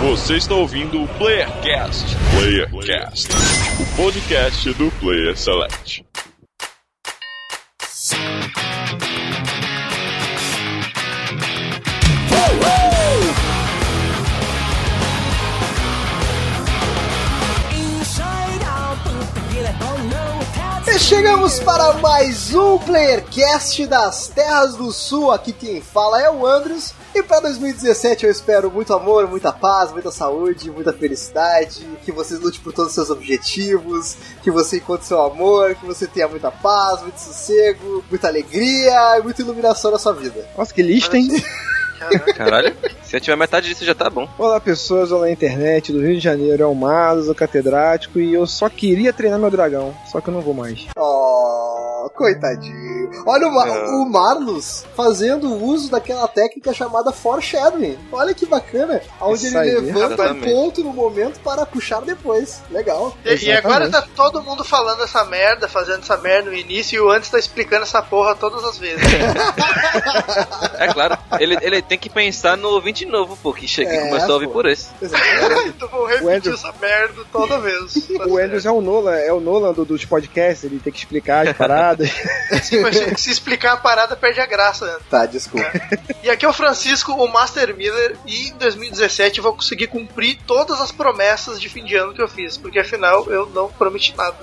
Você está ouvindo o Playercast. Playercast, o podcast do Player Select. E chegamos para mais um Playercast das Terras do Sul. Aqui quem fala é o Andros. E para 2017 eu espero muito amor, muita paz, muita saúde, muita felicidade, que você lute por todos os seus objetivos, que você encontre seu amor, que você tenha muita paz, muito sossego, muita alegria e muita iluminação na sua vida. Nossa, que lista, hein? Caralho, se eu tiver metade disso já tá bom. Olá pessoas, olá internet do Rio de Janeiro, é o Marlos, o catedrático, e eu só queria treinar meu dragão, só que eu não vou mais. Oh, coitadinho. Olha o, Não. o Marlos fazendo uso daquela técnica chamada foreshadowing. Olha que bacana. Onde ele aí. levanta um ponto no momento para puxar depois. Legal. E, e agora tá todo mundo falando essa merda, fazendo essa merda no início, e o antes tá explicando essa porra todas as vezes. É claro, ele, ele tem que pensar no ouvinte novo, pô, que chega É, e começou a ouvir pô. por esse. Exatamente. então vou repetir O Andrew- essa merda toda vez. Tá O Andrews é o Nolan, é o Nolan do, dos podcasts, ele tem que explicar as paradas. Sim, mas se, se explicar a parada, perde a graça. né? tá, desculpa. E aqui é o Francisco, o Master Miller, e em 2017 eu vou conseguir cumprir todas as promessas de fim de ano que eu fiz, porque afinal eu não prometi nada.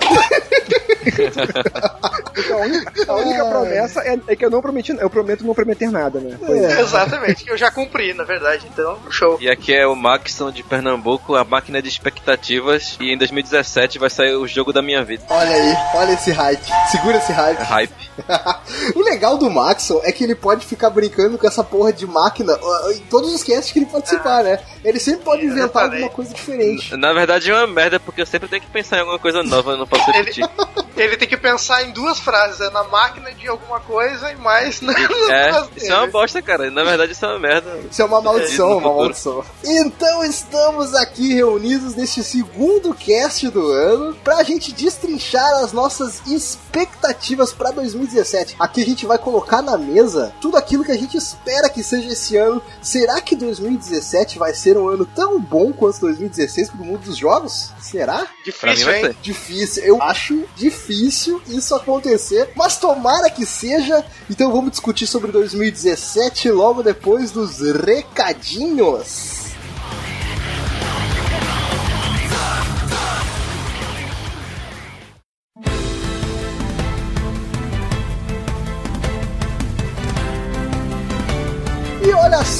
Então, a única, a única promessa é, é que eu não prometi, eu prometo não prometer nada, né? Foi É. Exatamente, que eu já cumpri, na verdade. Então, show. E aqui é o Maxon de Pernambuco, a máquina de expectativas, e em 2017 vai sair o jogo da minha vida. Olha aí, olha esse hype. Segura esse hype. Hype. o legal do Maxon é que ele pode ficar brincando com essa porra de máquina em todos os casts que ele participar, né? Ele sempre pode inventar alguma coisa diferente. Na verdade é uma merda, porque eu sempre tenho que pensar em alguma coisa nova, eu não posso repetir. Ele tem que pensar em duas frases, é na máquina de alguma coisa e mais na, É, isso é uma bosta, cara. Na verdade isso é uma merda. Isso é uma maldição, no uma maldição. Então estamos aqui reunidos neste segundo cast do ano pra gente destrinchar as nossas expectativas pra 2017. Aqui a gente vai colocar na mesa tudo aquilo que a gente espera que seja esse ano. Será que 2017 vai ser um ano tão bom quanto 2016 pro mundo dos jogos? Será? Mim Difícil, hein? Difícil, eu acho difícil isso acontecer, mas tomara que seja. Então vamos discutir sobre 2017 logo depois dos recadinhos.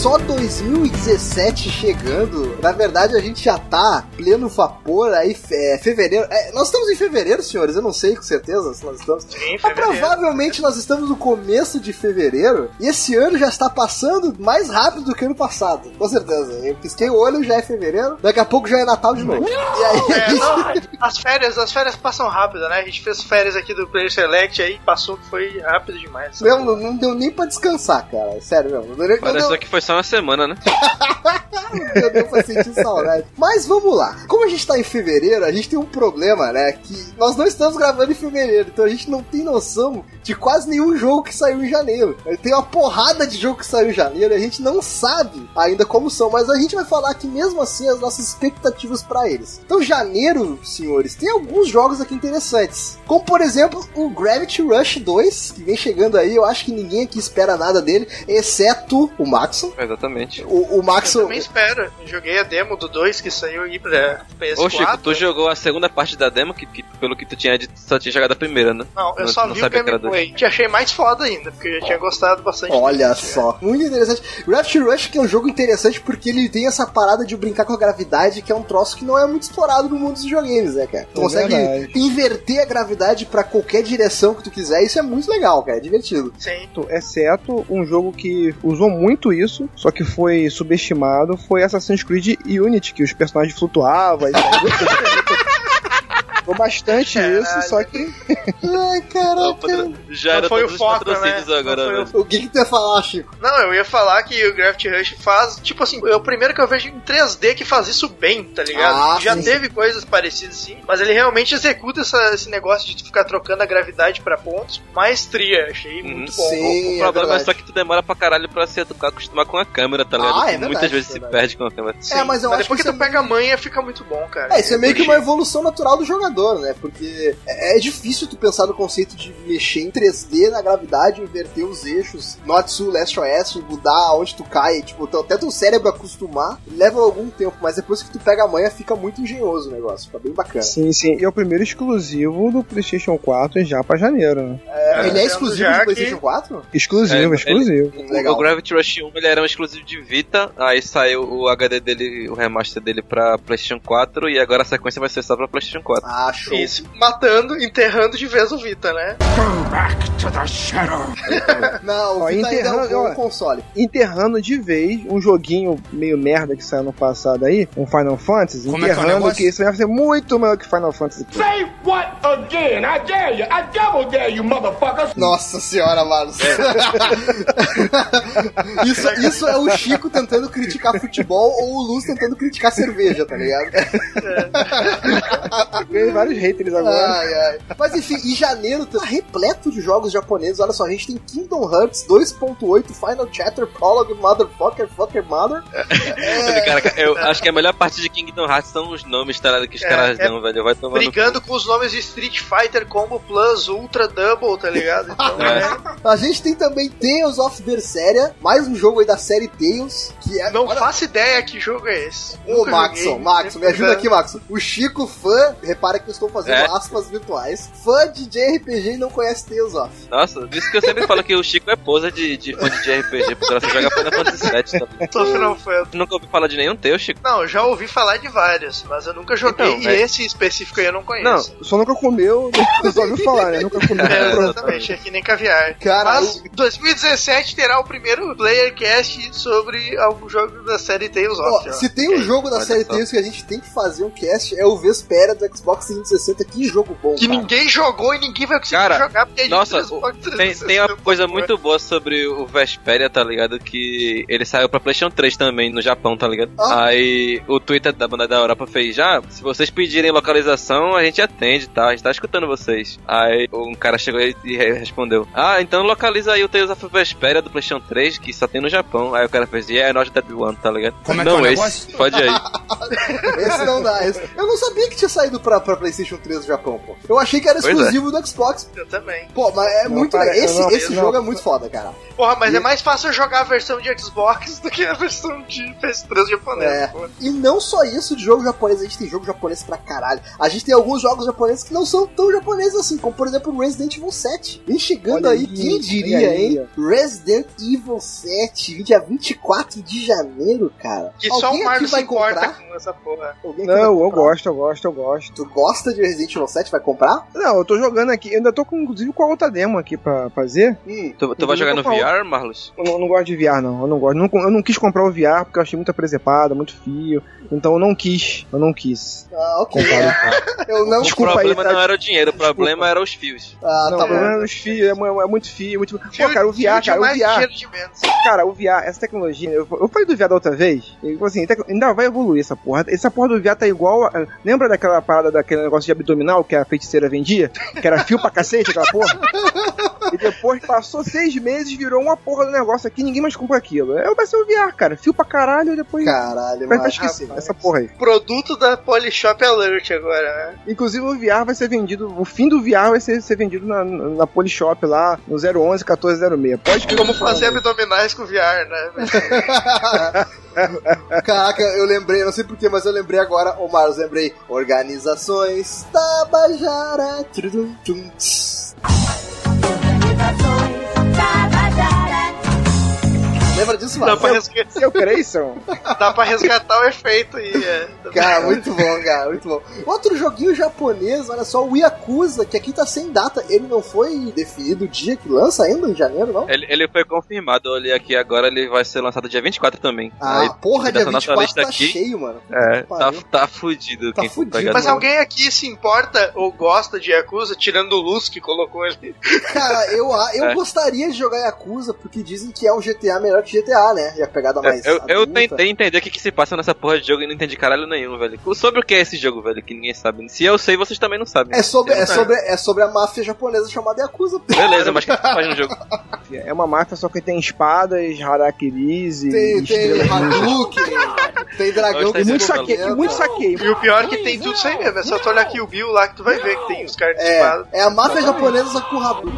Só 2017 chegando. Na verdade, a gente já tá pleno vapor aí, é, fevereiro. É, nós estamos em fevereiro, senhores? Eu não sei com certeza se nós estamos. Sim, Mas provavelmente nós estamos no começo de fevereiro e esse ano já está passando mais rápido do que ano passado. Com certeza. Eu pisquei o olho, já é fevereiro. Daqui a pouco já é Natal de novo. E aí, É, não, as férias, as férias passam rápido, né? A gente fez férias aqui do Player Select aí passou que foi rápido demais. Não, não, não deu nem pra descansar, cara. Sério, não. Não deu, não Parece deu, que foi só uma semana, né? não deu pra sentir saudade. Mas vamos lá. Como a gente tá em fevereiro, a gente tem um problema, né? Que nós não estamos gravando em fevereiro, então a gente não tem noção de quase nenhum jogo que saiu em janeiro. Tem uma porrada de jogo que saiu em janeiro e a gente não sabe ainda como são, mas a gente vai falar aqui mesmo assim as nossas expectativas pra eles. Então, janeiro, senhores, tem alguns jogos aqui interessantes. Como, por exemplo, o Gravity Rush 2, que vem chegando aí. Eu acho que ninguém aqui espera nada dele, exceto o Maxon. Exatamente. O, o Eu Maxon. também espero. Eu joguei a demo do 2 que saiu aí pra PS4. Ô Chico, tu jogou a segunda parte da demo, que, que pelo que tu tinha dito, só tinha jogado a primeira, né? Não, eu Não- só não vi o sabia que era gameplay. Te achei mais foda ainda, porque eu já tinha gostado bastante. Olha desse, só, muito interessante. Raft Rush que é um jogo interessante porque ele tem essa parada de brincar com a gravidade, que é um troço que não é muito explorado no mundo dos videogames, né, cara? Tu É consegue verdade. inverter a gravidade pra qualquer direção que tu quiser, isso é muito legal, cara, é divertido. Sim. Exceto um jogo que usou muito isso, só que foi subestimado, foi Assassin's Creed Unity, que os personagens flutuavam. E... Ficou bastante isso, só que. Ai, caraca. Já era foi o foco, né? agora. Foi o velho. O que, que tu ia falar, Chico? Não, eu ia falar que o Gravity Rush faz, tipo assim, é o primeiro que eu vejo em 3D que faz isso bem, tá ligado? Ah, Já sim, teve coisas parecidas sim, mas ele realmente executa essa- esse negócio de tu ficar trocando a gravidade pra pontos. Maestria, achei Uhum. muito bom. Sim, O problema é, verdade. só que tu demora pra caralho pra se acostumar com a câmera, tá ligado? Ah, é verdade, Muitas vezes verdade. se perde com a câmera. Sim, É, mas eu acho depois que que, tu é pega a manha, fica muito bom, cara. É, isso é meio que uma evolução natural do jogador, né? Porque é é difícil tu pensar no conceito de mexer em 3D na gravidade, inverter os eixos, norte, sul, leste, oeste, mudar onde tu cai. Tipo, até teu cérebro acostumar, leva algum tempo, mas depois que tu pega a manha, fica muito engenhoso o negócio, fica bem bacana. Sim, sim. E é o primeiro exclusivo do PlayStation 4 já pra janeiro, né? É, ele é exclusivo do PlayStation 4? Exclusivo, É, exclusivo. Legal. O Gravity Rush 1 ele era um exclusivo de Vita, aí saiu o HD dele, o remaster dele pra PlayStation 4 e agora a sequência vai ser só pra PlayStation 4. Ah, show. Isso, matando, enterrando de vez o Vita, né? Não, o Ó, Vita ainda é um enterrando- console. Enterrando de vez um joguinho meio merda que saiu no passado aí, um Final Fantasy, Como é que é enterrando que isso vai ser muito melhor que Final Fantasy. Say what again? I dare you. I double dare you, Nossa senhora, Marlos. isso, isso é o Chico tentando criticar futebol ou o Luz tentando criticar cerveja, tá ligado? Ganhei vários haters agora. Ai, ai. Mas enfim, em janeiro tá repleto de jogos japoneses. Olha só, a gente tem Kingdom Hearts 2.8, Final Chapter, Prologue, Motherfucker, Fucker, Mother. É, Cara, eu acho que a melhor parte de Kingdom Hearts são os nomes, tá? Que os É, caras é dão, velho. Vai tomando. Brigando com os nomes de Street Fighter Combo Plus, Ultra Double, tá ligado? Então, É. é. a gente tem também Tales of Berseria, mais um jogo aí da série Tales, que é... Não olha- faço ideia que jogo é esse. Ô, Maxon. Maxon, me ajuda aqui, Maxon. O Chico, fã, repara que eu estou fazendo É. aspas virtuais, fã de JRPG e não conhece Tales of. Nossa, isso que eu sempre falo que o Chico é posa de, de fã de RPG, porque ela só joga Final Fantasy VII também. Tô Final Fantasy. Nunca ouviu falar de nenhum teu, Chico? Não, já ouvi falar de vários, mas eu nunca joguei Então, e é- esse específico aí eu não Não, conheço. só nunca comeu, só ouviu falar, né? Nunca comeu. É. exatamente, é que nem caviar. Cara, Mas 2017 terá o primeiro Player Cast sobre algum jogo da série Tales Ó, of. ó. se tem um jogo da série. Tales que a gente tem que fazer um cast, é o Vespera do Xbox 360. Que jogo bom, Que cara. ninguém jogou e ninguém vai conseguir Cara, jogar porque é de Nossa, Xbox tem, 360, tem uma coisa muito boa sobre o Vesperia, tá ligado? Que ele saiu pra PlayStation 3 também, no Japão, tá ligado? Ah. Aí o Twitter da banda da Europa fez já, se vocês pedirem localização, a gente atende, tá? A gente tá escutando vocês. Aí um cara chegou e e re- respondeu: Ah, então localiza aí o Tales of Vesperia do PlayStation 3, que só tem no Japão. Aí o cara fez: Yeah, not that one, tá ligado? Como é que é não, o esse, negócio? pode aí. Esse não dá. Esse... Eu não sabia que tinha saído pra, pra PlayStation 3 do Japão, pô. Eu achei que era Pois é. exclusivo do Xbox. Eu também. Pô, mas é Não, muito legal. Esse, não, esse não. jogo é muito foda, cara. Porra, mas E- é mais fácil jogar a versão de Xbox do que a versão de PS3 japonesa. É. pô. E não só isso de jogo japonês, a gente tem jogo japonês pra caralho. A gente tem alguns jogos japoneses que não são tão japoneses assim, como por exemplo Resident Evil 7. Vem chegando Olha aí, aí, quem diria, aí, hein? Resident Evil 7, dia 24 de janeiro, cara. Que só Alguém o Marlos aqui se vai comprar? com essa porra. Alguém Não, eu gosto, eu gosto, eu gosto. Tu gosta de Resident Evil 7? Vai comprar? Não, eu tô jogando aqui, eu ainda tô com, inclusive com a outra demo aqui pra fazer. Hum. Tu, tu vai Eu jogar no. VR, Marlos? Eu não, eu não gosto de VR, não. Eu não gosto. Não- eu não quis comprar o VR porque eu achei muito presepado, muito fio. Então eu não quis. Eu não quis. Ah, ok. Comprar. Eu não. o Desculpa aí, problema tá? não era o dinheiro, o problema era os fios. Ah, não, tá o problema bom. É os fios, é, mu- é muito fio, muito. Fio- Pô, cara, o VR, de cara, o VR. Cara, o VR, essa tecnologia, eu, eu falei do VR da outra vez, e, tipo assim, tec- ainda vai evoluir essa porra. Essa porra do VR tá igual. a- lembra daquela parada daquele negócio de abdominal que a feiticeira vendia? Que era fio pra cacete, aquela porra? E depois passou seis meses, virou uma porra do negócio aqui, ninguém mais compra aquilo. É, vai ser o VR, cara. Fio pra caralho, e depois. Caralho, Vai esquecer, rapaz. essa porra aí. Produto da Polishop Alert agora, né? Inclusive o VR vai ser vendido, o fim do VR vai ser, ser vendido na, na Polishop lá, no 011 1406. Pode que Como fazer abdominais com VR, né? Caraca, eu lembrei, não sei porquê, mas eu lembrei agora, ô Marlos, lembrei. Organizações Tabajara. Tudum, tum, tss. Lembra disso, Dá mano? pra, resga- Seu Creyson? dá pra resgatar o efeito aí. É. Cara, muito bom, cara, muito bom. Outro joguinho japonês, olha só, o Yakuza, que aqui tá sem data. Ele não foi definido o dia que lança ainda, em janeiro, não? Ele, ele foi confirmado, eu olhei aqui agora, ele vai ser lançado dia 24 também. Ah, Aí, porra, dia dessa nossa 24 lista tá aqui, cheio, mano. É, tá, tá fudido. Tá quem for fudido. Mas alguém aqui se importa ou gosta de Yakuza, tirando o Luz que colocou ele? Cara, eu, eu É. gostaria de jogar Yakuza, porque dizem que é um GTA melhor que GTA, né? E a pegada mais. Eu, eu tentei entender o que, que se passa nessa porra de jogo e não entendi caralho nenhum, velho. Sobre o que é esse jogo, velho, que ninguém sabe. Se eu sei, vocês também não sabem. É sobre, é, É. sobre, é sobre a máfia japonesa chamada Yakuza. Beleza, mas o que que faz no jogo? É uma máfia só que tem espadas, harakiris e Tem, tem. Hadouken, tem dragão Gostei E muito saque, muito saqueio. E o pior é que tem tudo isso aí mesmo. É só tu olhar aqui o Bill lá que tu vai ver que tem os caras de espada. É, é a máfia japonesa só com rabo.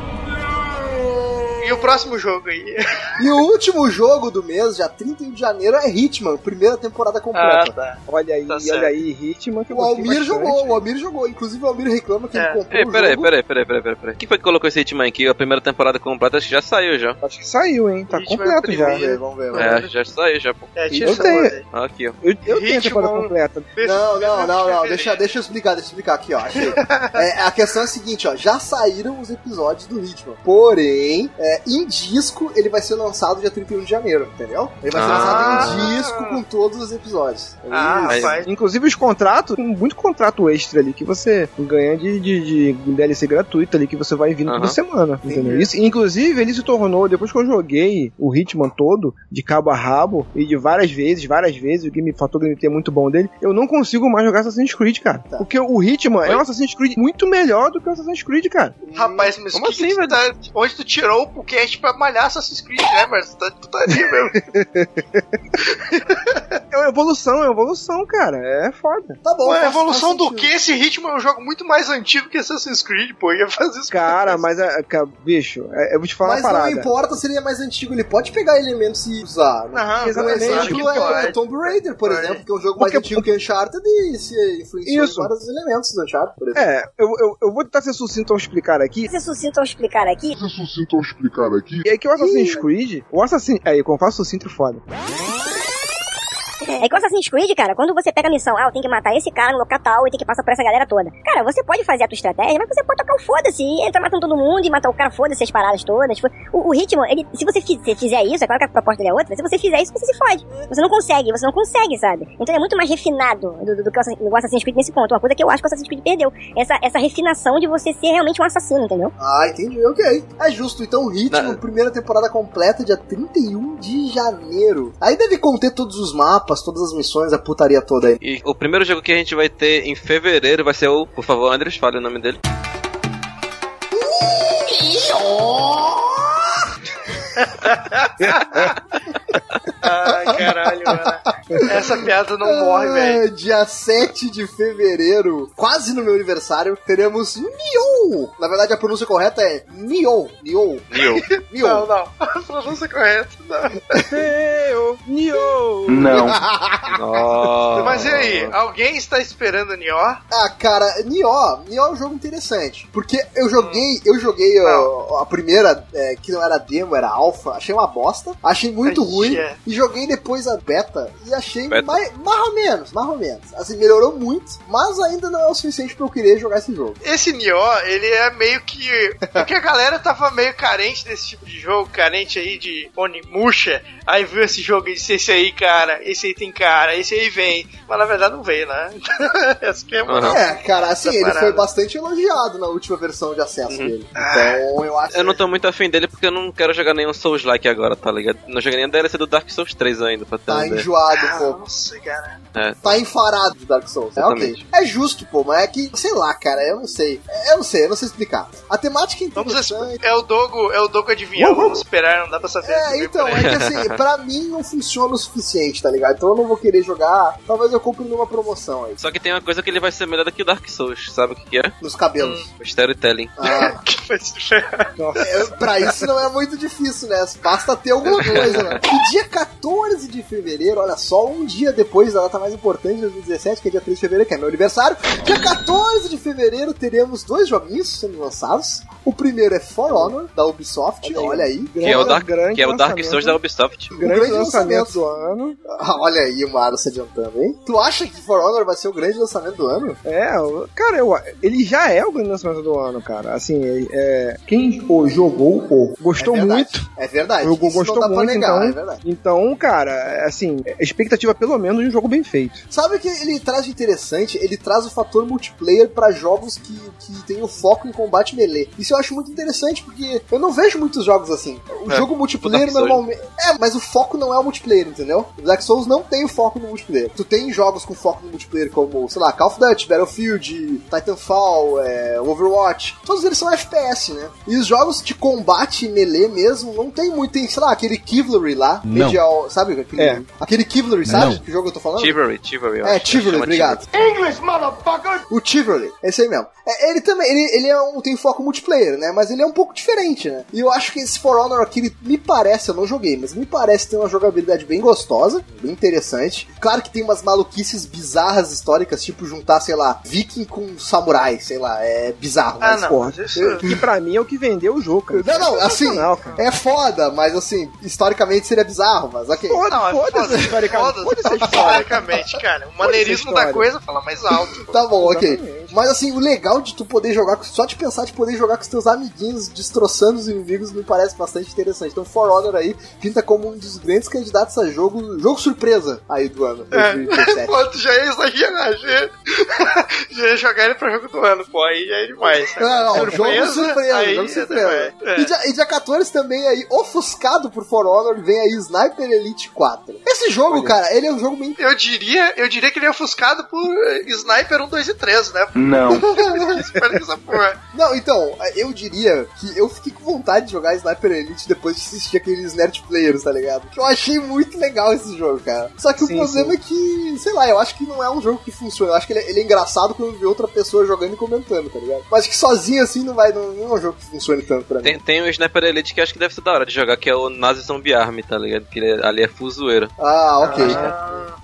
E o próximo jogo aí? E o último jogo do mês, dia 31 de janeiro, é Hitman, primeira temporada completa. tá. Olha aí, Tá olha certo. aí, Hitman que eu O Almir jogou, o Almir jogou. Inclusive o Almir reclama que É. ele comprou Ei, o peraí, jogo. peraí, peraí, peraí, peraí, peraí. Quem foi que colocou esse Hitman aqui? A primeira temporada completa acho que já saiu já. Acho que saiu, hein? Tá Hitman completo já. primeiro. velho. Vamos ver, vamos ver. É, já saiu já, pô. É, Eu tenho. aí. Aqui, ó. Eu, eu tenho a temporada completa. Não, não, não, não. Deixa, deixa eu explicar, deixa eu explicar aqui, ó. Achei. É, a questão é a seguinte, ó. Já saíram os episódios do Hitman. Porém, é, em disco, ele vai ser lançado dia 31 de janeiro, entendeu? Ele vai ser Ah. lançado em disco com todos os episódios. Ah, Aí- rapaz. Inclusive os contratos, tem muito contrato extra ali que você ganha de, de, de DLC gratuito ali que você vai vindo toda Aham. semana. Entendeu? Isso, inclusive, ele se tornou, depois que eu joguei o Hitman todo, de cabo a rabo, e de várias vezes, várias vezes, o game, fator gameplay é muito bom dele, eu não consigo mais jogar Assassin's Creed, cara. Tá. Porque o Hitman é Oi? um Assassin's Creed muito melhor do que o Assassin's Creed, cara. Rapaz, mas Como que assim, velho? tá, onde tu tirou o podcast pra malhar Assassin's Creed, né, mas tá, tá ali mesmo. É uma evolução, é uma evolução, cara. É foda. Tá bom. Ué, faz- evolução faz do que? Esse ritmo é um jogo muito mais antigo que Assassin's Creed, pô. Ia fazer isso. Cara, mas, é, cara, bicho, é, eu vou te falar Mas uma não parada. importa se ele é mais antigo, ele pode pegar elementos e usar. né? Não, Um Exatamente, exemplo que é o Tomb Raider, por Pode. exemplo, que é um jogo mais Porque- antigo que Uncharted e se influenciou Isso. em vários elementos do Uncharted, por exemplo. É, eu, eu, eu vou tentar ser sucinto ao explicar aqui. ser sucinto ao explicar aqui, Sucinto ao explicar aqui. E aí que o Assassin's Creed, o Assassin... Aí, como eu faço sucinto, foda. É que o Assassin's Creed, cara, quando você pega a missão, ah, eu tenho que matar esse cara no local tal e tem que passar por essa galera toda. Cara, você pode fazer a tua estratégia, mas você pode tocar o foda-se e entrar matando todo mundo e matar o cara, foda-se as paradas todas. Tipo, o, o ritmo, ele, se você fi- se fizer isso, é claro que a proposta dele é outra, se você fizer isso, você se fode. Você não consegue, você não consegue, sabe? Então é muito mais refinado do, do, do que o Assassin- o Assassin's Creed nesse ponto. Uma coisa que eu acho que o Assassin's Creed perdeu. Essa, essa refinação de você ser realmente um assassino, entendeu? Ah, entendi, ok. É justo, então Ritmo, Não. primeira temporada completa, dia 31 de janeiro. Aí deve conter todos os mapas, todas as missões, a putaria toda aí. E o primeiro jogo que a gente vai ter em fevereiro vai ser o. Por favor, Andres, fale o nome dele. Ai, caralho, mano. Essa piada não morre, velho. Dia 7 de fevereiro, quase no meu aniversário, teremos Nioh. Na verdade, a pronúncia correta é Nioh. Nioh. Nioh. Nioh. Não, não. A pronúncia correta, não. Neo, Neo. Não. Mas e aí, alguém está esperando Nioh? Ah, cara, Nioh, Nioh é um jogo interessante. Porque eu joguei, eu joguei ó, a primeira, é, que não era demo, era alpha, achei uma bosta, achei muito Ai, ruim. é. E joguei depois a beta e achei Beta. mais, mais ou menos, mais ou menos. Assim, melhorou muito, mas ainda não é o suficiente pra eu querer jogar esse jogo. Esse Nioh, ele é meio que. Porque a galera tava meio carente desse tipo de jogo, carente aí de Onimusha. Aí viu esse jogo e disse: Esse aí, cara, esse aí tem cara, esse aí vem. Mas na verdade não veio, né? Essa que é. Aham. É, cara, assim, Essa ele parada. foi bastante elogiado na última versão de acesso dele. Então, eu acho Eu não tô muito afim dele porque eu não quero jogar nenhum Souls-like agora, tá ligado? Não joguei nem a DLC do Dark Souls 3 ainda, pra ter tá enjoado um pouco. Nossa, cara. Tá enfarado de Dark Souls. É ok. Exatamente. É justo, pô, mas é que, sei lá, cara, eu não sei. Eu não sei, eu não sei explicar. A temática é Vamos interessante. é o Dogo, é o Dogo adivinhar, vamos esperar, não dá pra saber. É, então, é que assim, pra mim não funciona o suficiente, tá ligado? Então eu não vou querer jogar. Talvez eu compre numa promoção aí, Só que tem uma coisa que ele vai ser melhor do que o Dark Souls, sabe o que, que é? nos cabelos. Hum. O storytelling. Ah, é, pra isso não é muito difícil isso, né? Basta ter alguma coisa, né? E dia 14 de fevereiro, olha só, um dia depois da data mais importante de 2017, que é dia 3 de fevereiro, que é meu aniversário. Dia 14 de fevereiro teremos dois joguinhos sendo lançados. O primeiro é For Honor, da Ubisoft, olha aí. Que é o Dark, grande que é o Dark lançamento. Souls da Ubisoft. Grande, grande lançamento, lançamento. do ano. Ah, Olha aí o Mario se adiantando, hein? Tu acha que For Honor vai ser o grande lançamento do ano? É, o- cara, eu, ele já é o grande lançamento do ano, cara. Assim, é, é, quem o jogou, o gostou é muito. É verdade. O não gostou muito, negar, então. é verdade. Então, cara, é, assim, é expectativa pelo menos de um jogo bem feito. Sabe o que ele traz de interessante? Ele traz o fator multiplayer pra jogos que, que tem o foco em combate melee. Isso eu acho muito interessante, porque eu não vejo muitos jogos assim. O É, jogo multiplayer normalmente. É, mas o foco não é o multiplayer, entendeu? O Dark Souls não tem o foco no multiplayer. Tu tem jogos com foco no multiplayer como, sei lá, Call of Duty, Battlefield, Titanfall, é, Overwatch. Todos eles são FPS, né? E os jogos de combate melee mesmo não tem muito. Tem, sei lá, aquele Chivalry lá, Não. Medial, sabe? Aquele, É. aquele Chivalry, sabe? Não. Que jogo eu tô falando? Chivalry, Chivalry. eu É, acho. Chivalry, obrigado. English, motherfucker! O Chivalry, esse aí mesmo. É, ele também, ele, ele é um, tem foco multiplayer, né? Mas ele é um pouco diferente, né? E eu acho que esse For Honor aqui, ele me parece, eu não joguei, mas me parece ter uma jogabilidade bem gostosa, bem interessante. Claro que tem umas maluquices bizarras históricas, tipo juntar, sei lá, viking com samurai, sei lá, é bizarro. Ah, mas, não. Porra, mas isso- que pra mim é o que vendeu o jogo, cara. Não, não, assim, é foda, mas assim, historicamente seria bizarro, mas ok. Foda, Não, é foda-se foda, historicamente. foda-se Foda-se a história. historicamente, cara. O maneirismo da coisa fala mais alto. Tá bom, ok. Exatamente. Mas assim, o legal de tu poder jogar, só de pensar de poder jogar com os teus amiguinhos, destroçando os inimigos, me parece bastante interessante. Então, For Honor aí pinta como um dos grandes candidatos a jogo, jogo surpresa aí do ano, 2017. Pô, tu já ia exagerar, já ia, já ia jogar ele pra jogo do ano, pô, aí já é demais. sabe? Não, não, jogo surpresa, aí jogo é surpresa. demais. É. E, dia, e dia 14 também aí, ofuscado por For Honor, vem aí Sniper Elite 4. Esse jogo, cara, ele é um jogo bem Eu diria, eu diria que ele é ofuscado por eh, Sniper 1, 2 e 3, né? Não. Espero que essa porra. Não, então, eu diria que eu fiquei com vontade de jogar Sniper Elite depois de assistir aqueles Nerd Players, tá ligado? Porque eu achei muito legal esse jogo, cara. Só que Sim, o problema é que, sei lá, eu acho que não é um jogo que funciona. Eu acho que ele é, ele é engraçado quando vê outra pessoa jogando e comentando, tá ligado? Mas acho que sozinho assim não vai, não, não é um jogo que funcione tanto pra mim. Tem, tem o Sniper Elite que eu acho que deve ser da hora de jogar, que é o Nazi Zombie Army, tá ligado? Que ele é- ali é fuzoeiro. Ah, ok.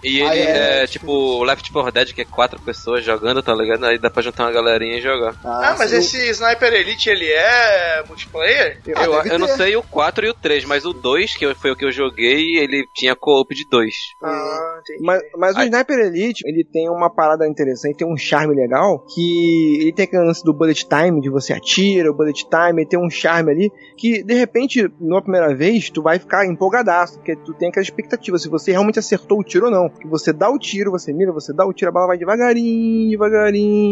E Ah, ele é, é, tipo o Left 4 Dead, que é quatro pessoas jogando, tá ligado? Aí dá pra juntar uma galerinha e jogar. Ah, mas sim. esse Sniper Elite, ele é multiplayer? Ah, eu, eu não sei o 4 e o 3, mas o 2, que foi o que eu joguei, ele tinha co-op de 2. Ah, entendi. Mas, mas o Ai. Sniper Elite, ele tem uma parada interessante, tem um charme legal, que ele tem aquele lance do bullet time, de você atira, o bullet time, ele tem um charme ali, que de repente, numa primeira vez, tu vai ficar empolgadaço, porque tu tem aquela expectativa, se você realmente acertou o tiro ou não. Que você dá o tiro, você mira, você dá o tiro, a bala vai devagarinho, devagarinho,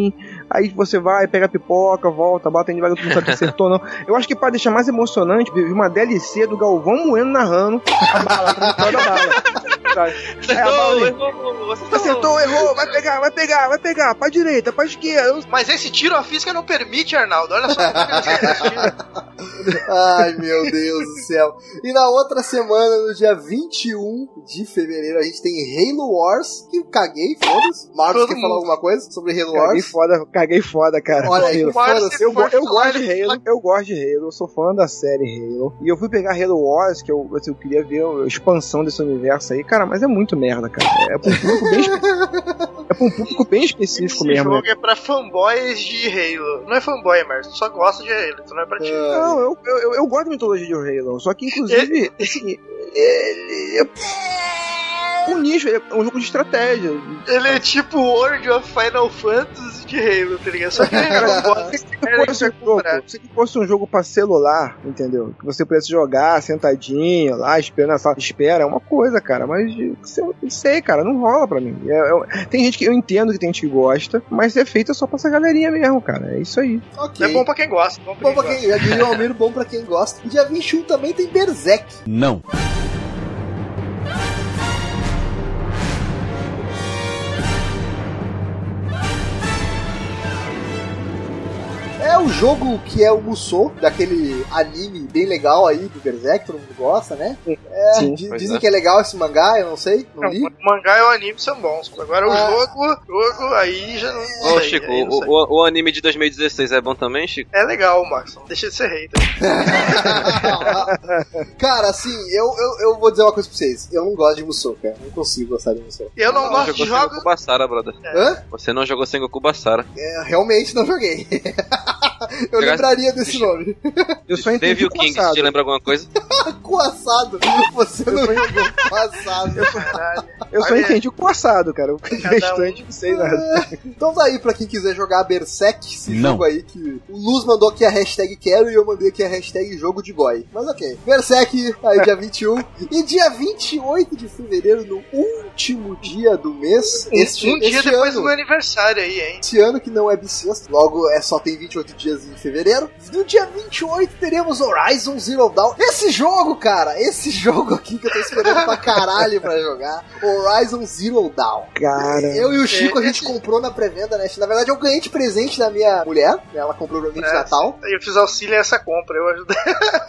aí você vai, pega a pipoca, volta, bota devagar, tu não sabe se acertou ou não. Eu acho que pra deixar mais emocionante, uma DLC do Galvão Moendo narrando a bala, a bala. Sabe? Aí a bala ali, errou, Acertou, errou, vai pegar, vai pegar, vai pegar, pra direita, pra esquerda. Mas esse tiro a física não permite, Arnaldo. Olha só é. Ai, meu Deus do céu. E na outra semana, no dia 21 de fevereiro, a gente tem Halo Wars, que eu caguei, foda-se. Marcos quer mundo. falar alguma coisa sobre Halo Caguei Wars? foda, caguei foda, cara. Olha aí, Halo. Se Eu, eu gosto de ele Halo, eu gosto de Halo, eu sou fã da série Halo. E eu fui pegar Halo Wars, que eu, assim, eu queria ver a expansão desse universo aí, cara, mas é muito merda, cara. É pra um público bem, espe- é pra um público bem específico Esse mesmo, né? jogo é pra fanboys de Halo. Não é fanboy, mas tu só gosta de Halo, então não é pra ti. Ah, Não, eu, eu, eu- eu gosto da mitologia de Halo, só que inclusive, assim, ele é um nicho, é um jogo de estratégia. Ele é tipo World of Final Fantasy de Halo, tá ligado? Só que gosta. Se fosse, um jogo, se fosse um jogo pra celular, entendeu? Que você pudesse jogar sentadinho lá, esperando a sala de espera, é uma coisa, cara. Mas eu não sei, cara, não rola pra mim. É- é- tem gente que eu entendo que tem gente que gosta, mas é feito só pra essa galerinha mesmo, cara. É isso aí. ok. É bom pra quem gosta. Bom pra Bom quem pra quem, já diria o Almiro, bom pra quem gosta. E dia 21 também tem Berserk. Não. Um jogo que é o Musou, daquele anime bem legal aí do Berserk, todo mundo gosta, né? É, Sim, dizem é. que é legal esse mangá, eu não sei, não Não, li. o mangá e o anime são bons. Agora o Ah. jogo, jogo aí já não, não Ô, sei, Chico, aí não o, o, o anime de 2016 é bom também, Chico? É legal, Max. Não deixa de ser hater. cara, assim, eu, eu, eu vou dizer uma coisa pra vocês. Eu não gosto de Musou, cara. Não consigo gostar de Musou. Eu não, gosto de jogou sem jogos. Goku Basara, brother. Hã? Você não jogou sem Goku Basara. É, realmente não joguei. eu lembraria desse nome. Eu só entendi Teve o o King, te lembra alguma coisa? Coaçado. Você não jogou coaçado. Caralho. Eu só Olha- entendi o passado, cara. O restante não sei nada. Então tá aí pra quem quiser jogar Berserk, esse Não. jogo aí que o Luz mandou aqui a hashtag quero e eu mandei aqui a hashtag jogo de boy. Mas ok. Berserk, aí dia 21. E dia 28 de fevereiro, no último dia do mês. Este, um dia este depois ano, do meu aniversário aí, hein? Esse ano que não é bissexto, logo é só tem 28 dias em fevereiro. No dia 28 teremos Horizon Zero Dawn. Esse jogo, cara, esse jogo aqui que eu tô esperando pra caralho pra jogar. Horizon Zero Dawn. Cara. Eu e o Chico, a É, gente comprou na pré-venda, né? Na verdade, eu ganhei de presente da minha mulher. Ela comprou pra mim de É, Natal. Eu fiz auxílio a essa compra, eu ajudei.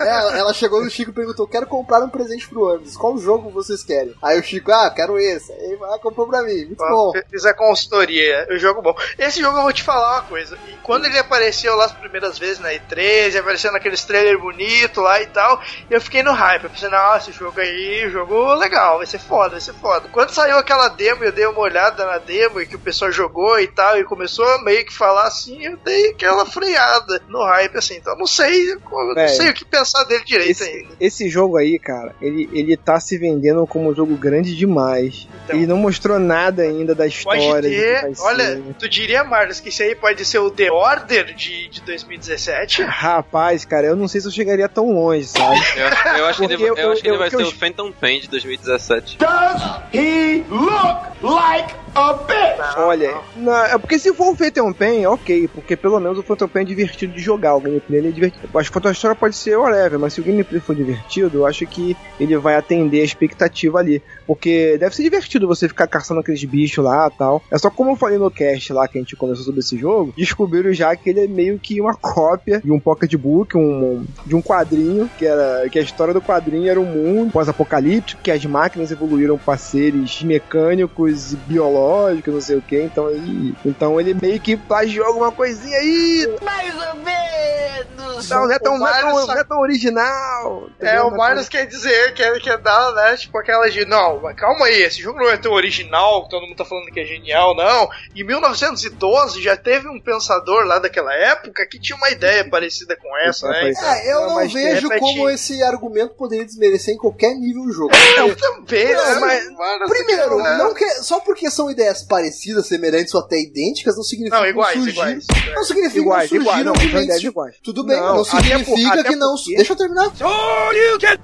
É, ela, ela chegou no Chico e perguntou: Quero comprar um presente pro Anderson. Qual jogo vocês querem? Aí o Chico, ah, quero esse. Aí ela comprou pra mim. Muito bom. Fiz a consultoria, o jogo bom. Esse jogo eu vou te falar uma coisa. E quando ele apareceu lá as primeiras vezes na E3, apareceu naqueles trailers bonitos lá e tal, eu fiquei no hype. Eu pensei, nossa, esse jogo aí, jogo legal, vai ser foda, vai ser foda. Quando saiu aquela demo, eu dei uma olhada na demo e que o pessoal jogou e tal, e começou a meio que falar assim, eu dei aquela freada no hype, assim. Então não sei, eu não Véi, sei o que pensar dele direito Esse, ainda. esse jogo aí, cara, ele, ele tá se vendendo como um jogo grande demais. Então. ele não mostrou nada ainda da Pode história. que ter, olha, tu diria, Marlos, que isso aí pode ser o The Order de, de 2017? Rapaz, cara, eu não sei se eu chegaria tão longe, sabe? Eu, acho- eu acho que ele, Porque eu, eu- acho que ele eu- vai ser o Phantom Pain de 2017. Does he look like a bitch? Olha, não, é porque se for o Phantom Pain, ok, porque pelo menos o Phantom Pain é divertido de jogar, o gameplay ele é divertido. Eu acho que a história pode ser whatever, mas se o gameplay for divertido, eu acho que ele vai atender a expectativa ali. Porque deve ser divertido você ficar caçando aqueles bichos lá e tal. É só como eu falei no cast lá que a gente conversou sobre esse jogo, descobriram já que ele é meio que uma cópia de um pocketbook, um, de um quadrinho, que era que a história do quadrinho era um mundo pós-apocalíptico, que as máquinas evoluíram para seres mecânicos e biológicos, não sei o que. Então ele, então ele meio que plagiou alguma coisinha aí. Mais ou menos. Não, não é tão, não é tão, não é tão original. É, o Não Marlos quer dizer, quer, quer dar, né, tipo aquela de, não, calma aí, esse jogo não é tão original, que todo mundo tá falando que é genial, não. Em 1912 já teve um pensador lá daquela época que tinha uma ideia parecida com essa, né? Parecido. É, eu Não, não mas vejo repete- como esse argumento poderia desmerecer em qualquer nível o jogo. Eu também, Não, né, mas- Marlos, Primeiro, né? não que, só porque são ideias parecidas, semelhantes ou até idênticas, não significa Não, iguais, que surgiram. iguais. Não significa Iguais, que não iguais, surgiram não, de- iguais. Tudo bem, Não, não, por- significa até que não. porque- Deixa eu terminar.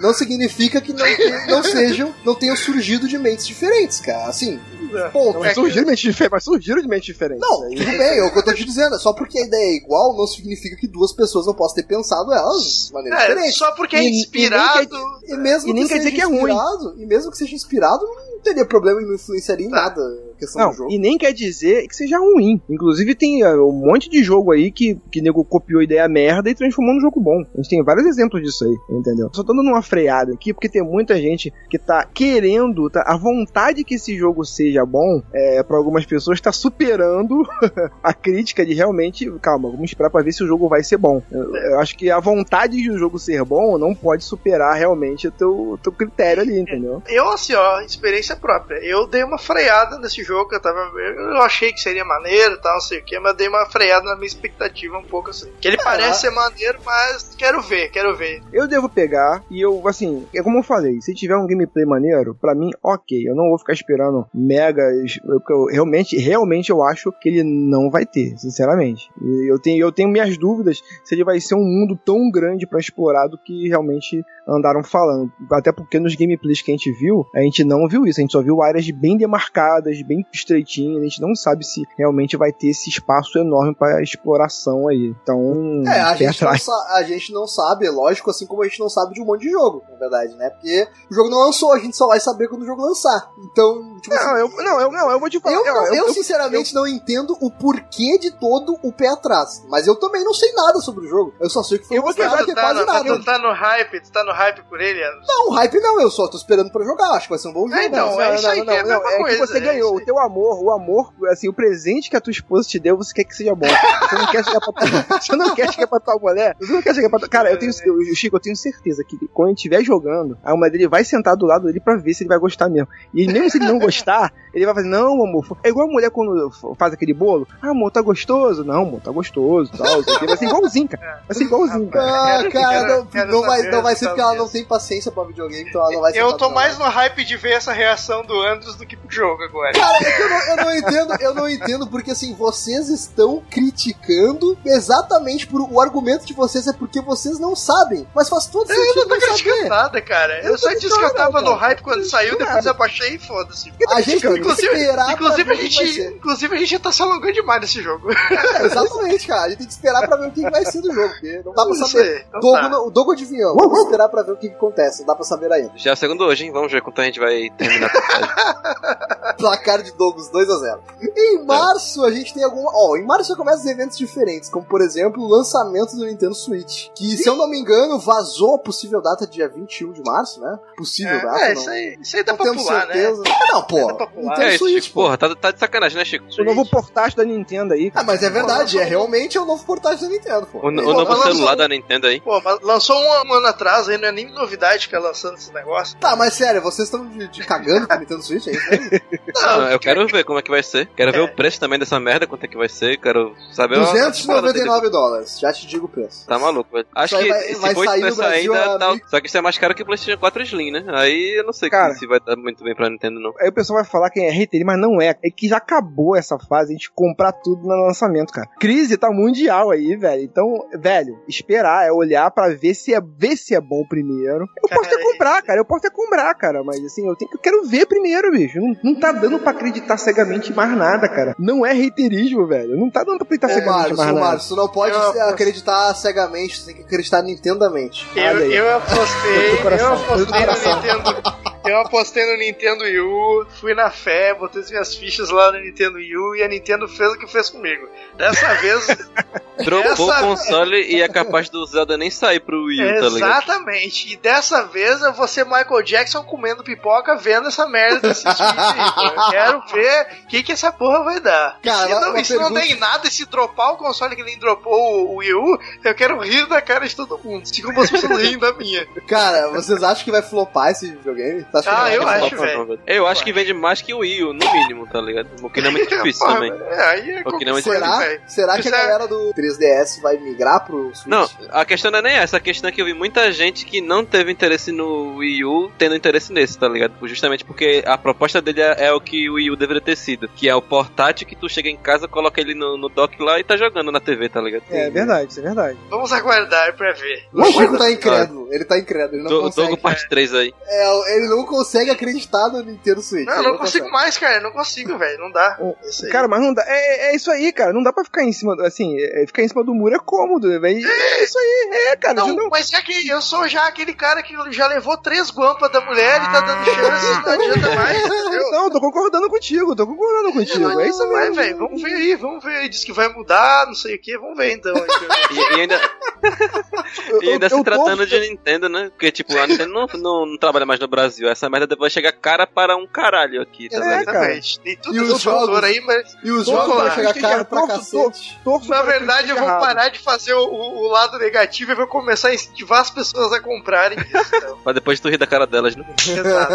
Não significa que não, não sejam, não tenham surgido de mentes diferentes, cara. Assim, ponto. Não, mas surgiram de mente diferente, mas surgiram de mente diferente. Não, tudo bem, é o que eu tô te dizendo. Só porque a ideia é igual, não significa que duas pessoas não possam ter pensado elas de maneira É, diferente. só porque é E- e nem inspirado. E mesmo E nem que quer seja dizer que é ruim. inspirado, e mesmo que seja inspirado, não teria problema e não influenciaria em nada a questão Não, do jogo. e nem quer dizer que seja ruim. Inclusive tem uh, um monte de jogo aí que, que nego copiou ideia merda e transformou num jogo bom. A gente tem vários exemplos disso aí, entendeu? Só tô dando uma freada aqui porque tem muita gente que tá querendo, tá, a vontade que esse jogo seja bom, é, para algumas pessoas tá superando a crítica de realmente, calma, vamos esperar pra ver se o jogo vai ser bom. Eu, eu acho que a vontade de o jogo ser bom não pode superar realmente o teu, teu critério ali, entendeu? Eu, assim, ó, experiência própria. Eu dei uma freada nesse jogo, eu tava. Eu achei que seria maneiro e tal, não sei o que, mas dei uma freada na minha expectativa um pouco assim. Que ele parece ser maneiro, mas quero ver, quero ver. Eu devo pegar e eu, assim, é como eu falei, se tiver um gameplay maneiro, pra mim, ok. Eu não vou ficar esperando megas, porque eu realmente, realmente eu acho que ele não vai ter, sinceramente. E eu tenho, eu tenho minhas dúvidas se ele vai ser um mundo tão grande pra explorar do que realmente andaram falando. Até porque nos gameplays que a gente viu, a gente não viu isso. A gente só viu áreas bem demarcadas, bem estreitinhas, a gente não sabe se realmente vai ter esse espaço enorme para exploração aí. Então, É, a pé gente, a gente não sabe, é lógico, assim como a gente não sabe de um monte de jogo, na verdade, né? Porque o jogo não lançou, a gente só vai saber quando o jogo lançar. Então, tipo Não, eu, não, eu, não, eu vou te falar. Eu, não- eu, sinceramente não entendo o porquê de todo o pé atrás. Mas eu também não sei nada sobre o jogo. Eu só sei que foi Eu vou mostrado quebrar que é tá, quase no, nada. tu tá no hype, tu tá no hype por ele? Não, hype não, eu só tô esperando pra jogar. Acho que vai ser um bom jogo. É, então, não, é não, isso aí não, que é a não, é que coisa, você é ganhou. O teu amor, o amor, assim, o presente que a tua esposa te deu, você quer que seja bom. Você não quer chegar pra tua, você não quer chegar pra tua mulher. Você não quer chegar pra tua. Cara, eu tenho. Eu, Chico, eu tenho certeza que quando ele estiver jogando, a mulher dele vai sentar do lado dele pra ver se ele vai gostar mesmo. E mesmo se ele não gostar, ele vai fazer, não, amor. É igual a mulher quando faz aquele bolo. Ah, amor, tá gostoso? Não, amor, tá gostoso. Tal, vai ser igualzinho, cara. Vai ser igualzinho, cara. Ah, cara, não, não vai, não vai ser porque ela não tem paciência pra videogame, então ela não vai ser. Eu tô mais no hype de ver essa reação do Andros do que pro jogo agora. Cara, é que eu não, eu não entendo, eu não entendo porque assim, vocês estão criticando exatamente por o argumento de vocês é porque vocês não sabem. Mas faz todo Eu sentido não tô não criticando saber. nada, cara. Eu Eu só disse que eu tava no hype quando saiu, depois eu abaixei e foda-se. A gente tem que Inclusive, esperar inclusive, pra a ver o que vai gente, ser. inclusive a gente tá se alongando demais nesse jogo. É, exatamente, cara. A gente tem que esperar pra ver o que vai ser do jogo, porque não dá pra saber. então Dogo, tá. o Dogo adivinhou. Vamos esperar pra ver o que, que acontece. Não dá pra saber ainda. Já é o segundo hoje, hein? Vamos ver quanto a gente vai terminar. Contagem. Placar de Dogos 2 a 0 Em março a gente tem alguma. Ó, em março já começa os eventos diferentes, como por exemplo o lançamento do Nintendo Switch. Que, se eu não me engano, vazou a possível data dia 21 de março, né? Possível data. É, não, isso aí, isso aí dá não pra pular, né? certeza. Ah, Não, pô. Dá pra pular. Nintendo é, Switch, Chico, pô. porra, tá, tá de sacanagem, né, Chico? O novo portátil da Nintendo aí, Ah, cara. mas é verdade, é realmente é o novo portátil da Nintendo, pô. O, o novo lançou- celular da Nintendo aí. Pô, mas lançou um, um ano atrás aí, não é nem novidade ficar lançando esse negócio. Tá, mas sério, vocês estão de, de cagando Nintendo Switch, é isso aí? Não, eu quero ver como é que vai ser. Quero ver o preço também dessa merda, quanto é que vai ser. Quero saber uma- 299 dólares, já te digo o preço. Tá maluco, velho. Acho que vai- se vai for sair isso ainda, tá- só que isso é mais caro que o PlayStation 4 Slim, né? Aí eu não sei Cara. se vai dar muito bem pra Nintendo, não. Aí o pessoal vai falar que é hater, mas não é. É que já acabou essa fase, a gente comprar tudo no lançamento, cara. Crise tá mundial aí, velho. Então, velho, esperar é olhar pra ver se é, ver se é bom primeiro. Eu posso até Cara, comprar, cara. Eu posso até comprar, cara. Mas assim, eu, tenho, eu quero ver primeiro, bicho. Não, não tá dando pra acreditar cegamente em mais nada, cara. Não é haterismo, velho. Não tá dando pra acreditar Ô, cegamente Marcos, mais nada. Marcos, tu não pode Eu- acreditar cegamente, tu tem que acreditar nintendamente. Eu, eu apostei, eu apostei no coração. Nintendo. Eu apostei no Nintendo Wii U, fui na fé, botei as minhas fichas lá no Nintendo Wii U e a Nintendo fez o que fez comigo. Dessa vez, Dropou Essa- o console e é capaz do Zelda nem sair pro Wii U, tá ligado? exatamente. E dessa vez eu vou ser Michael Jackson comendo pipoca vendo essa merda desse vídeo aí. Eu quero ver o que, que essa porra vai dar. Cara, e se não, e se não pergunta- der em nada, e se dropar o console que nem dropou o Wii U, eu quero rir da cara de todo mundo. Assim como pessoas riem da minha. Cara, vocês acham que vai flopar esse videogame? Tá achando Ah, que eu vai acho, velho. Eu acho que vende mais que o Wii U, no mínimo, tá ligado? O que não é muito difícil também. É, aí é O que não é muito Será, velho. será que a é- galera do 3DS vai migrar pro Switch? Não, a questão não é nem essa. A questão é que eu vi muita gente que não teve interesse no Wii U tendo interesse nesse, tá ligado? Justamente porque a proposta dele é, é o que o Wii U deveria ter sido. Que é o portátil que tu chega em casa, coloca ele no, no dock lá e tá jogando na TV, tá ligado? É verdade, isso é verdade. Vamos aguardar pra ver. O Chico tá incrédulo, ele tá incrédulo, ele não Do, consegue. Dogo parte 3 aí. É, ele não consegue acreditar no Nintendo Switch. Não, eu ele não consigo mais, cara. Eu não consigo, velho. Não dá. Isso aí. Cara, mas não dá. É, é isso aí, cara. Não dá pra ficar em cima. do- Assim, é- ficar em cima do muro é cômodo. velho. É isso aí. É, cara. Não, não- mas é que eu sou já aquele cara que já levou três guampas da mulher e tá dando chance, não adianta mais, entendeu? Não, tô concordando contigo, tô concordando contigo. É isso vai, mesmo. velho. Vamos ver aí, vamos ver aí. Diz que vai mudar, não sei o que. Vamos ver então. E, e ainda, e ainda eu- se eu tratando de Nintendo, né? Porque, tipo, a Nintendo não, não, não trabalha mais no Brasil. Essa merda vai chegar cara para um caralho aqui, tá É, ligado? cara. Exatamente. Tem tudo E os jogos? aí, mas E os jogos vão chegar esteja caro pra cacete. na verdade eu vou parar de fazer o, o- o lado negativo e vou começar a incentivar as pessoas a comprarem isso. Então. Pra depois tu rir da cara delas, né? Exato.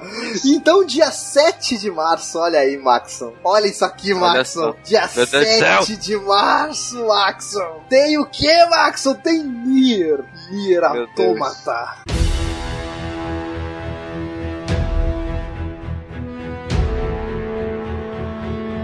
então, dia 7 de março, olha aí, Maxon. Olha isso aqui, Maxon. Dia Meu Deus do 7 de março, Maxon. Tem o que, Maxon? Tem Nier. Nier. Automata.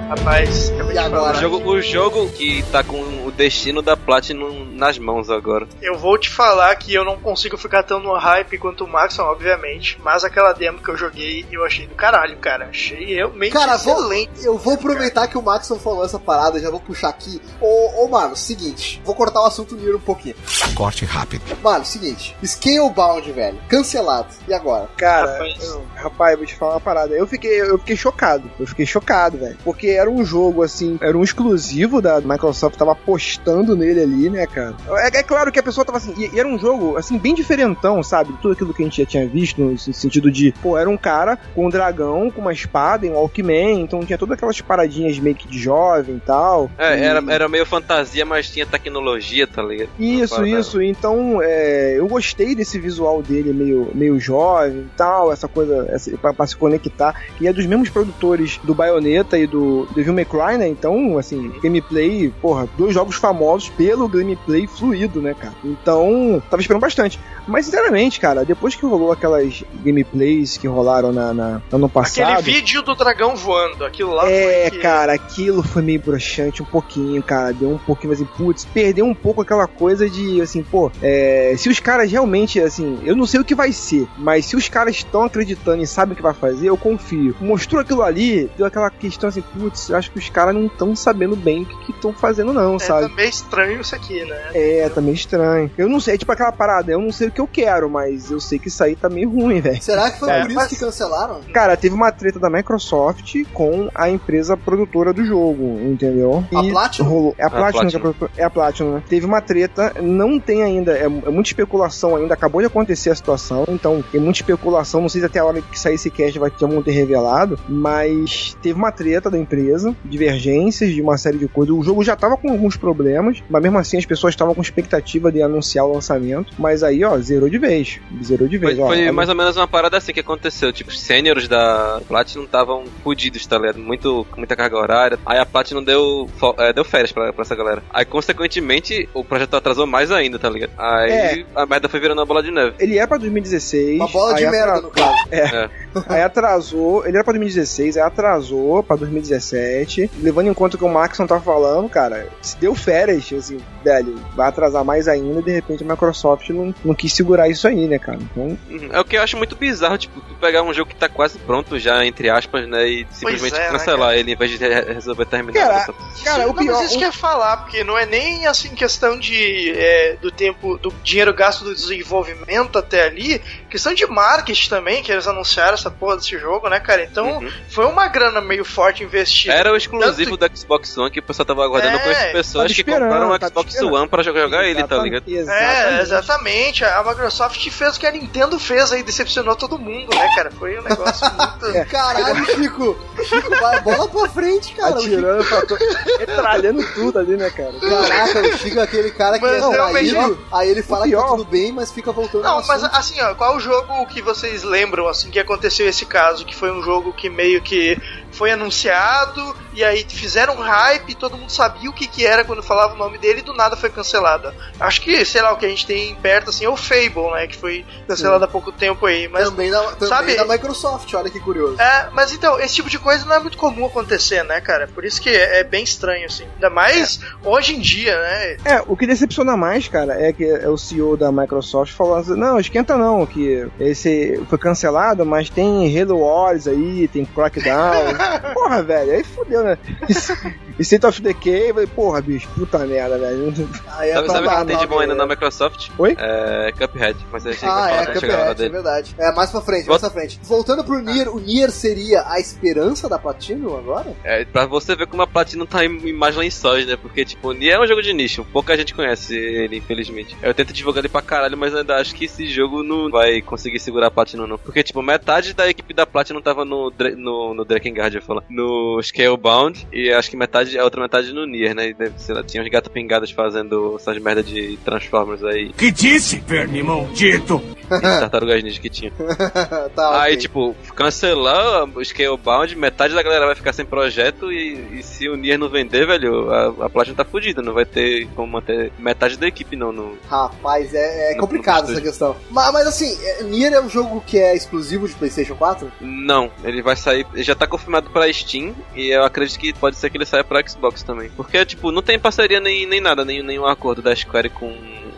Rapaz, acabei E de agora? falar. O jogo, o jogo que tá com o destino da Platinum nas mãos agora. Eu vou te falar que eu não consigo ficar tão no hype quanto o Maxon, obviamente. Mas aquela demo que eu joguei, eu achei do caralho, cara. Achei realmente Cara, vou, excelente. eu vou aproveitar que o Maxon falou essa parada, já vou puxar aqui. Ô, ô, mano, seguinte, vou cortar o assunto Nier um pouquinho. Corte rápido. Mano, seguinte, Scalebound, velho, cancelado. E agora? Cara, Rapaz. eu- rapaz, eu vou te falar uma parada. Eu fiquei, eu fiquei chocado. Eu fiquei chocado, velho. Porque era um jogo, assim, era um exclusivo da Microsoft, tava apostando nele ali, né, cara? É, é claro que a pessoa tava assim, e, e era um jogo, assim, bem diferentão, sabe? Tudo aquilo que a gente já tinha visto, no sentido de, pô, era um cara com um dragão, com uma espada e um Walkman, então tinha todas aquelas paradinhas meio que de jovem e tal. É, E- era, era meio fantasia, mas tinha tecnologia, tá ligado? isso, isso. Então, é, eu gostei desse visual dele meio, meio jovem e tal, essa coisa essa, pra, pra se conectar. E é dos mesmos produtores do Bayonetta e do Devil May Cry, né? Então, assim, gameplay, porra, dois jogos famosos pelo gameplay fluido, né, cara? Então, tava esperando bastante. Mas, sinceramente, cara, depois que rolou aquelas gameplays que rolaram na, na- no ano Aquele passado. vídeo do dragão voando, aquilo lá É, foi que... cara, aquilo foi meio broxante um pouquinho, cara. Deu um pouquinho assim, putz, perdeu um pouco aquela coisa de, assim, pô, é, se os caras realmente, assim, eu não sei o que vai ser, mas se os caras estão acreditando e sabem o que vai fazer, eu confio. Mostrou aquilo ali, deu aquela questão assim, putz, eu acho que os caras não estão sabendo bem o que estão fazendo, não, É, sabe? tá meio estranho isso aqui, né? É, tá meio estranho. Eu não sei, é tipo aquela parada, eu não sei o que eu quero, mas eu sei que isso aí tá meio ruim, velho. Será que foi É, por isso mas- que cancelaram? Cara, teve uma treta da Microsoft com a empresa produtora do jogo, entendeu? A Platinum? rolou- É a A Platinum, que é a Platinum. produtora- é a Platinum, né? Teve uma treta, não tem ainda, é, é muita especulação ainda, acabou de acontecer a situação, então tem muita especulação, não sei se até a hora que sair esse cast vai já vão ter revelado, mas teve uma treta da empresa, divergências de uma série de coisas. O jogo já tava com alguns problemas, mas mesmo assim as pessoas estavam com expectativa de anunciar o lançamento, mas aí, ó, zerou de vez. Zerou de Foi, vez, ó. foi a- mais ou menos uma parada assim que aconteceu. Tipo, os sêniores da Platinum estavam fudidos, tá ligado? Muito, muita carga horária. Aí a Platinum deu, é, deu férias pra, pra essa galera. Aí, consequentemente, o projeto atrasou mais ainda, tá ligado? Aí É. a merda foi virando uma bola de neve. Ele é pra 2016. Uma bola de merda, no caso. Aí atrasou, ele era pra 2016, aí atrasou pra 2017. Levando em conta o que o Maxon tá falando, cara, se deu férias, assim, velho, vai atrasar mais ainda e de repente a Microsoft não, não quis segurar isso aí, né, cara? Então, Uhum. É o que eu acho muito bizarro, tipo, tu pegar um jogo que tá quase pronto já, entre aspas, né? E simplesmente é, né, cancelar cara? ele em vez de re- resolver terminar. Cara, essa- cara, o não, pior. Mas isso que eu ia falar, porque não é nem assim questão de é, do tempo, do dinheiro gasto do desenvolvimento até ali, questão de marketing também, que eles anunciaram essa porra desse jogo, né, cara? Então Uhum. foi uma grana meio forte investida. Era o exclusivo do Xbox One que o pessoal tava aguardando. É, conheço pessoas tava que compraram o Xbox esperando. One pra jogar, jogar ele, tá ligado? É, exatamente. A Microsoft fez o que a Nintendo fez aí, decepcionou todo mundo, né, cara? Foi um negócio muito. É. Caralho, Chico! Chico, vai bola pra frente, cara. Atirando pra to... metralhando tudo ali, né, cara? Caraca, o Chico é aquele cara que Mas é traído, aí ele fala que tá tudo bem, mas fica voltando Não, mas assunto. assim, ó, qual o jogo que vocês lembram, assim, que aconteceu esse caso? Que foi um jogo que meio que foi anunciado, e aí fizeram um hype, todo mundo sabia o que que era quando falava o nome dele, e do nada foi cancelado. Acho que, sei lá, o que a gente tem perto, assim, é o Fable, né, que foi cancelado há pouco tempo aí, mas... também da, também sabe- da Microsoft, olha que curioso. É, mas então, esse tipo de coisa não é muito comum acontecer, né, cara? Por isso que é, é bem estranho, assim. Ainda mais hoje em dia, né? É, o que decepciona mais, cara, é que é o CEO da Microsoft falando assim, não, esquenta não, que esse foi cancelado, mas tem Halo Wars aí, tem Crackdown. porra, velho, aí fudeu, né? E State of Decay, eu falei, porra, bicho, puta merda, velho. Aí é Sabe, sabe o que tem de bom ainda na nome, Microsoft? Oi? É Cuphead. Mas a gente Ah, é, na Cuphead, é verdade. É, mais pra frente, mais pra frente. Voltando pro Nier, o Nier seria a esperança da Platinum agora? É, pra você ver como a Platinum tá em, mais lençóis, né? Porque, tipo, Nier é um jogo de nicho. Pouca gente conhece ele, infelizmente. Eu tento divulgar ele pra caralho, mas ainda acho que esse jogo não vai conseguir segurar a Platinum, não. Porque, tipo, metade da equipe da Platinum tava no, no, no Drakengard, eu falo. No Scalebound. E acho que metade, a outra metade no Nier, né? E deve, sei lá, tinha uns gato pingados fazendo essas merda de Transformers aí. Que disse, verme maldito? Tartarugas Ninja que tinha. tá, Aí, ok. tipo, cancelar o Scalebound, metade da galera vai ficar sem projeto e, e se o Nier não vender, velho, a, a Platinum tá fudida, não vai ter como manter metade da equipe não. no Rapaz, é, é No- complicado no essa questão. Mas, mas assim, é, Nier é um jogo que é exclusivo de PlayStation 4? Não, ele vai sair, ele já tá confirmado pra Steam e eu acredito que pode ser que ele saia pra Xbox também. Porque, tipo, não tem parceria nem, nem nada, nem, nenhum acordo da Square com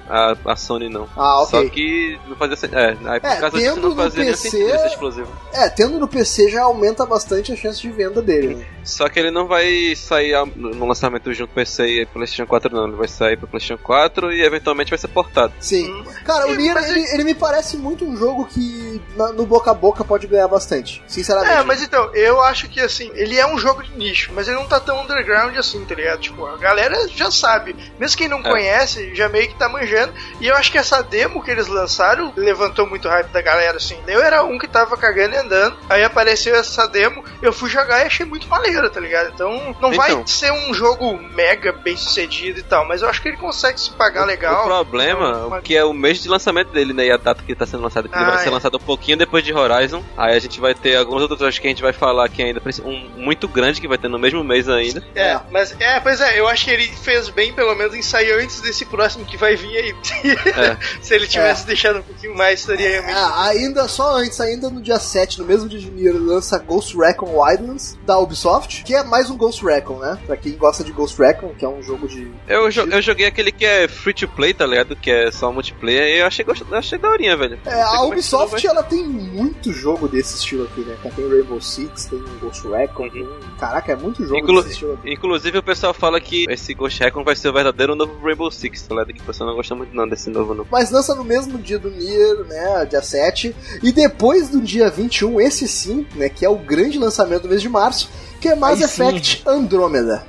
a, a Sony, não. Ah, ok. Só que não fazia sen- É, aí por É, causa disso tendo não no fazia PC, sentido esse explosivo. É, tendo no PC já aumenta bastante a chance de venda dele. Né? Só que ele não vai sair no lançamento junto com PC e PlayStation 4, não. Ele vai sair pro PlayStation 4 e eventualmente vai ser portado. Sim. Hum. Cara, o Nier, ele, ele me parece muito um jogo que na- no boca a boca pode ganhar bastante. Sinceramente. É, mas então, eu acho que assim, ele é um jogo de nicho, mas ele não tá tão underground assim, tá ligado? Tipo, a galera já sabe. Mesmo quem não É. conhece, já meio que tá manjando. E eu acho que essa demo que eles lançaram levantou muito hype da galera, assim. Eu era um que tava cagando e andando. Aí apareceu essa demo, eu fui jogar e achei muito maneiro, tá ligado? Então, não vai Então. ser um jogo mega bem sucedido e tal, mas eu acho que ele consegue se pagar legal. O problema Uma- é que é o mês de lançamento dele, né? E a data que ele tá sendo lançado. Que ele Ah, vai ser é. lançado um pouquinho depois de Horizon. Aí a gente vai ter alguns outros jogos que a gente vai falar aqui ainda. Um muito grande que vai ter no mesmo mês ainda. É, É. mas é, pois é, eu acho que ele fez bem, pelo menos, em sair antes desse próximo que vai vir aí. É. Se ele tivesse deixado um pouquinho mais, seria realmente. Ah, ainda só antes, ainda no dia 7, no mesmo dia de Nier, lança Ghost Recon Wildlands da Ubisoft, que é mais um Ghost Recon, né? Pra quem gosta de Ghost Recon, que é um jogo de. Eu, jo- eu joguei aquele que é free to play, tá ligado? Que é só multiplayer. E eu achei, gost... eu achei daorinha, velho. É, a não Ubisoft ela tem muito jogo desse estilo aqui, né? Tem Rainbow Six, tem Ghost Recon, tem. Caraca, é muito jogo Inclu- desse estilo aqui. Inclusive o pessoal fala que esse Ghost Recon vai ser o verdadeiro novo Rainbow Six, tá ligado? Que o pessoal não gosta muito não desse novo não. Mas lança no mesmo dia do Nier, né? Dia 7. E depois do dia 21, esse sim, né? Que é o grande lançamento do mês de março, que é Mass Aí sim. Effect Andromeda.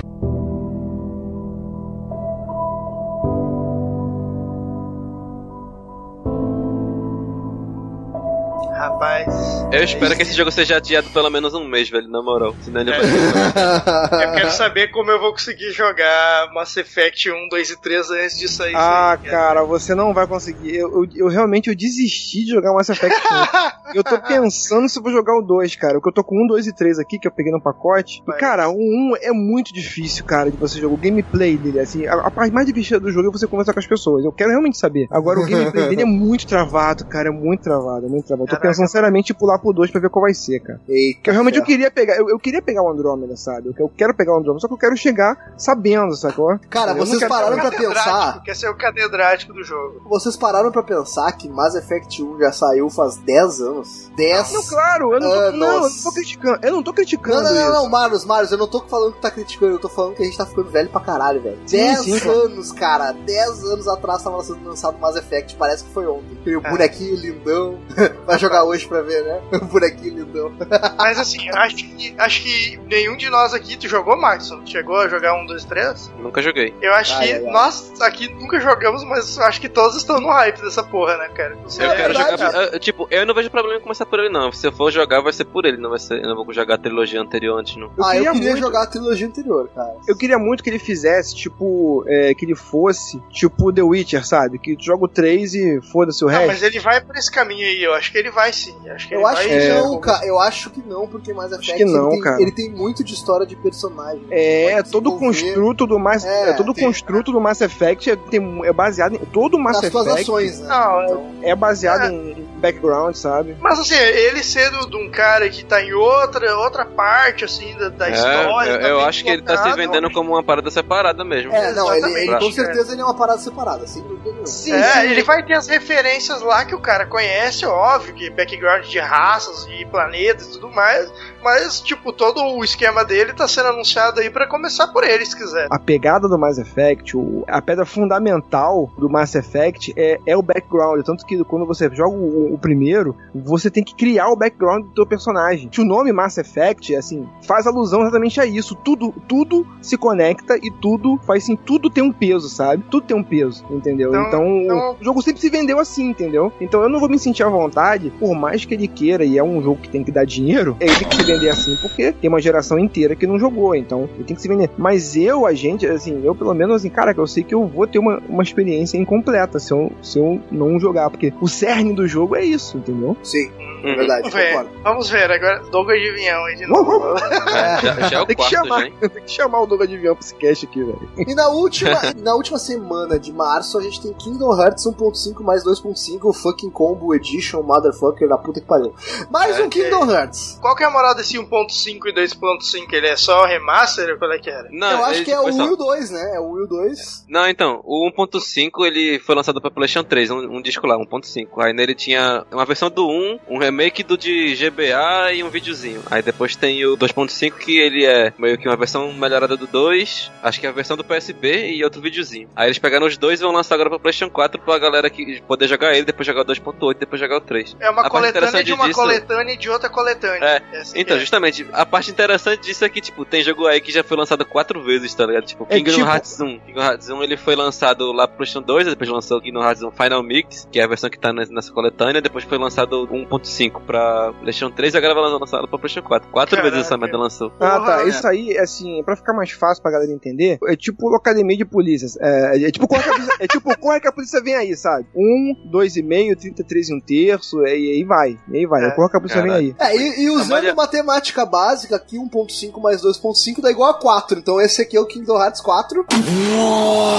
Rapaz. Eu espero que esse jogo seja adiado pelo menos um mês, velho, na moral. Senão ele vai Eu quero saber como eu vou conseguir jogar Mass Effect 1, 2 e 3 antes de sair Ah, aí. cara, você não vai conseguir. Eu, eu, eu realmente eu desisti de jogar Mass Effect 1. eu tô pensando se eu vou jogar o 2, cara. Porque eu tô com um, 2 e 3 aqui, que eu peguei no pacote. E, Mas- cara, o 1 é muito difícil, cara, de você jogar. O gameplay dele, assim, a, a parte mais difícil do jogo é você conversar com as pessoas. Eu quero realmente saber. Agora, o gameplay dele é muito travado, cara. É muito travado, é muito travado. Eu tô Caraca. pensando seriamente em pular pro 2 pra ver qual vai ser, cara. Eita, Porque eu realmente eu queria pegar, eu, eu queria pegar o Andrômeda, sabe? Eu, eu quero pegar o Andrômeda, só que eu quero chegar sabendo, sacou? Cara, Eu não vocês pararam pra pensar. Quer ser o catedrático do jogo. Vocês pararam pra pensar que Mass Effect 1 já saiu faz 10 anos? 10 Não, claro, eu não tô, não, eu não tô criticando. Eu não tô Não, criticando não, não, isso. não, Marius, Marius, eu não tô falando que tá criticando, eu tô falando que a gente tá ficando velho pra caralho, velho. Sim, 10 sim, cara. anos, cara. 10 anos atrás tava sendo lançado Mass Effect, parece que foi ontem. Aquele É. bonequinho lindão. Vai jogar hoje pra ver, né? O bonequinho lindão. Mas assim, acho que, acho que nenhum de nós aqui, tu jogou, Maxon? Chegou a jogar 1, 2, 3? Nunca joguei. Eu acho Ai, que ai, ai. nós aqui nunca jogamos, mas eu acho que todos estão no hype dessa porra, né, cara? Não sei. Eu É quero verdade. jogar. eu, tipo, eu não vejo problema em começar por ele, não. Se eu for jogar, vai ser por ele, não vai ser. Eu não vou jogar a trilogia anterior antes, não. Eu ah, eu queria queria muito- jogar a trilogia anterior, cara. Eu queria muito que ele fizesse, tipo, é, que ele fosse, tipo, The Witcher, sabe? Que tu joga o 3 e foda-se o Não, resto. mas ele vai por esse caminho aí, eu acho que ele vai sim. Acho que Eu ele acho que É. não, cara. Eu acho que não, porque Mass Effect que não, ele, tem, cara. ele tem muito de história de personagem. É, Pode todo o construto do Mass, É, é, todo tem- construto do Mass Effect é, tem, é baseado em todo o Mass nas suas Effect ações, né? Não, Então, é baseado É. em background, sabe? Mas assim, ele sendo de um cara que tá em outra, outra parte, assim, da, da É, história. eu, tá eu acho que ele tá se vendendo como uma parada separada mesmo. É, não, ele, ele com certeza ele é uma parada separada, sem dúvida nenhuma. Sim, É, ele vai ter as referências lá que o cara conhece, óbvio, que background de raças e planetas e tudo mais, mas, tipo, todo o esquema dele tá sendo anunciado aí pra começar por ele, se quiser. a pegada do Mass Effect, a pedra fundamental do Mass Effect é, é o background. Tanto que quando você joga o, o primeiro, você tem que criar o background do teu personagem. Que o nome Mass Effect, assim, faz alusão exatamente a isso. Tudo, tudo se conecta e tudo faz assim, tudo tem um peso, sabe? Tudo tem um peso, entendeu? Então- Então, então- o jogo sempre se vendeu assim, entendeu? Então eu não vou me sentir à vontade, por mais que ele queira e é um jogo que tem que dar dinheiro, ele tem que se vender assim porque tem uma geração inteira que não jogou, então ele tem que se vender. Mas eu, a gente, assim, eu pelo menos, assim, cara, eu sei que eu vou ter uma, uma experiência incompleta se eu, se eu não jogar, porque o cerne do jogo é isso, entendeu? Sim, é verdade, Vamos ver, vamos ver. Agora, Douglas de Avião aí de novo. É, já, já é o Tem que quarto, chamar, já, hein? tem que chamar o Douglas de avião pra esse cast aqui, velho. E na última, na última semana de março, a gente tem Kingdom Hearts 1.5 mais 2.5, fucking combo edition, motherfucker, da puta que pariu. Mais É, um Kingdom Hearts. Qual que é a moral desse 1.5 e 2.5? Ele é só remaster ou qual é que era? Não, Eu acho que é o Will 2, né? É o Will 2. Não, então, o 1.5 ele foi lançado pra PlayStation 3, um, um disco lá, 1.5. Aí nele tinha uma versão do 1, um é make do de GBA e um videozinho. Aí depois tem o 2.5 que ele é meio que uma versão melhorada do 2, acho que é a versão do PSB e outro videozinho. Aí eles pegaram os dois e vão lançar agora pra PlayStation 4 pra galera que poder jogar ele, depois jogar o 2.8, depois jogar o 3. É uma a coletânea de uma disso... coletânea e de outra coletânea. É. Então, é. justamente, a parte interessante disso é que, tipo, tem jogo aí que já foi lançado quatro vezes, tá ligado? Tipo, é, Kingdom é, tipo... Hearts 1. Kingdom Hearts 1 ele foi lançado lá pro PlayStation 2, depois lançou o Kingdom Hearts 1 Final Mix, que é a versão que tá nessa coletânea, depois foi lançado 1.5 5 pra PlayStation 3 e agora vai lançar pra PlayStation 4. Quatro Caraca. vezes essa merda lançou. Ah, tá. Isso né? aí, assim, pra ficar mais fácil pra galera entender, é tipo academia de polícias. É, é, é tipo corre que a polícia, é tipo corre é que a polícia vem aí, sabe? Um, dois e meio, trinta e três e um terço, e aí vai. E aí vai. Né? É, corre que a polícia Caraca. vem aí. É, e, e usando Maria... matemática básica aqui, 1.5 mais 2.5 dá igual a 4. Então esse aqui é o Kingdom Hearts 4. Uou!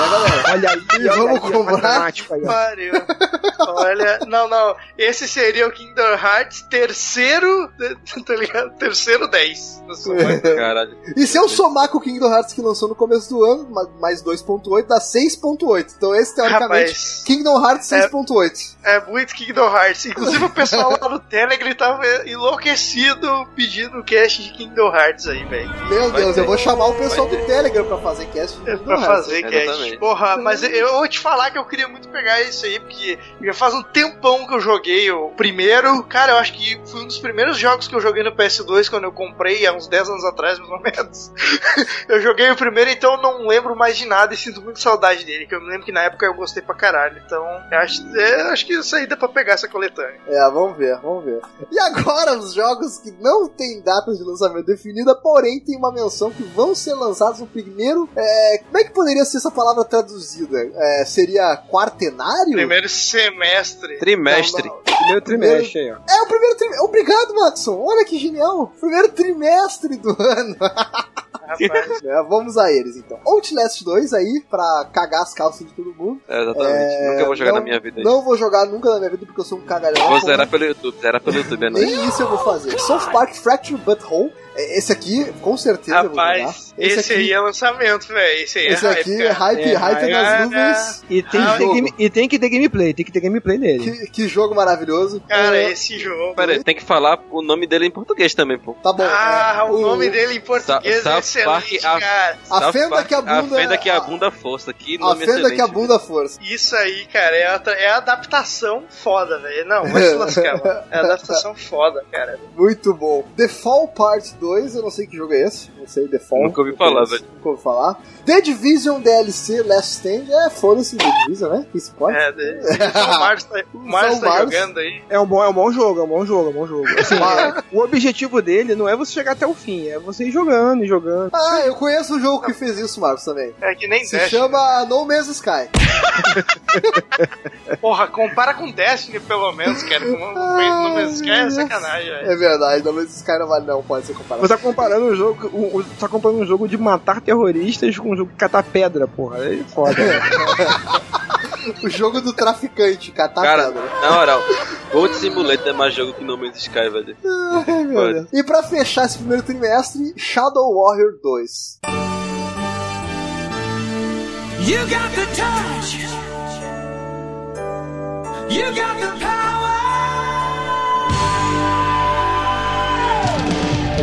Né, galera? Olha aí, E vamos comprar? Pariu. Olha, não, não. Esse seria o Kingdom Hearts terceiro, tá ligado? Terceiro 10. Eu sou mais- Caralho. E se eu somar com o Kingdom Hearts que lançou no começo do ano, ma- mais 2.8, dá 6.8. Então esse, teoricamente, Rapaz, Kingdom Hearts É. 6.8. é muito Kingdom Hearts. Inclusive o pessoal lá no Telegram tava enlouquecido pedindo o cast de Kingdom Hearts aí, velho. Meu Vai Deus, ter. eu vou chamar o pessoal Vai do ter. Telegram pra fazer cast de Kingdom Pra Hearts. fazer cast. Exatamente. Porra, mas eu vou te falar que eu queria muito pegar isso aí, porque já faz um tempão que eu joguei o primeiro. Cara, eu acho que foi um dos primeiros jogos que eu joguei no PS2 quando eu comprei, há uns 10 anos atrás, mais ou menos. eu joguei o primeiro, então eu não lembro mais de nada e sinto muito saudade dele, que eu me lembro que na época eu gostei pra caralho. Então, acho, é, acho que isso aí dá pra pegar essa coletânea. É, vamos ver, vamos ver. E agora os jogos que não têm data de lançamento definida, porém tem uma menção que vão ser lançados no primeiro. é, como é que poderia ser essa palavra traduzida? É, seria quartenário? Primeiro semestre. Trimestre. Não, não. Primeiro trimestre aí, ó. É o primeiro trimestre. Obrigado, Maxon. Olha que genial. Primeiro trimestre do ano. Rapaz. É, vamos a eles então. Outlast 2 aí, pra cagar as calças de todo mundo. É, exatamente. É, Nunca vou jogar não- na minha vida. Não vou jogar nunca na minha vida porque eu sou um cagalhão. Vou zerar pelo YouTube, zerar pelo YouTube, é. Nem isso eu vou fazer. South Park Fracture Butthole. É, Esse aqui, com certeza, eu vou jogar. Rapaz, esse, aí é lançamento, velho. Esse aí Esse é aqui hype, é hype, É, hype hype, nas é, nuvens. E tem, Ah, que ter jogo. game- e tem que ter gameplay, tem que ter gameplay dele. Que, que jogo maravilhoso. Cara, É, esse jogo. Pera aí, tem que falar o nome dele em português também, pô. Tá bom. Ah, é, o nome dele em português Sa- é Park, excelente, a- cara. A South fenda Park, que a bunda- A fenda que a a- bunda força. Que A nome fenda excelente. que a bunda força. Isso aí, cara, é a, é a adaptação foda, velho. Não, vai se lascar, mano. É a adaptação foda, cara. Muito bom. The Fall Part 2, eu não sei que jogo é esse. Não sei, The Fall. Nunca ouvi Não falar, velho. Nunca ouvi falar. The Division DLC Last Stand. É, foda-se, The Division, né? Que se pode. É, só o tá, o o tá Márcio. jogando aí. É um bom, é um bom jogo, é um bom jogo, é um bom jogo. Assim, é, o objetivo dele não é você chegar até o fim, é você ir jogando e jogando. Ah, eu conheço um jogo que fez isso, Marcos, também. É que nem Se Destiny. chama No Man's Sky. Porra, compara com Destiny, pelo menos, cara. Com No Man's Sky é sacanagem, velho. É verdade, No Man's Sky não vale não, pode ser comparado. Você tá comparando um jogo, um, um- tá comparando um jogo de matar terroristas com um jogo de catar pedra, porra. Aí é foda. né? O jogo do traficante, catar Cara, pedra. na moral, Gold Simulator é mais jogo que No Man's Sky, velho. Ai, meu Deus. E pra fechar esse primeiro trimestre, Shadow Warrior 2. You got the touch. You got the power.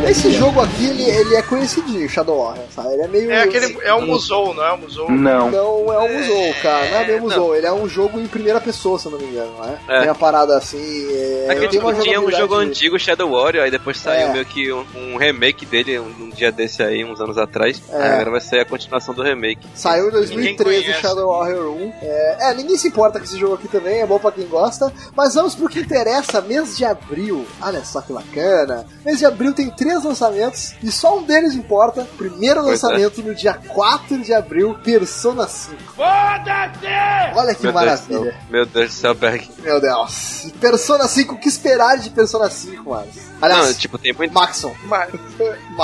Esse jogo aqui, ele, ele é conhecidinho, Shadow Warrior, sabe? Ele é meio... É aquele. É o Musou, não é o Musou? Não. Não é um Musou, cara. Não é bem não. Musou. Ele é um jogo em primeira pessoa, se eu não me engano, não é? É. Tem uma parada assim. É, É que tem tipo, uma tinha um jogo antigo, Shadow Warrior, aí depois saiu É. meio que um, um remake dele um, um dia desse aí, uns anos atrás. É. Agora vai sair a continuação do remake. Saiu em Ninguém 2013 conhece. Shadow Warrior 1. É, é, ninguém se importa com esse jogo aqui também, é bom pra quem gosta. Mas vamos pro que interessa, mês de abril. Olha só que bacana. Mês de abril tem três lançamentos e só um deles importa. Primeiro Pois é. lançamento no dia 4 de abril, Persona 5. Foda-se! Olha que Meu Deus maravilha. céu. Meu Deus do céu, Berg. Meu Deus. Persona 5, o que esperar de Persona 5, mano? Não, Aliás, tipo, tem, muito, Maxon. Mas,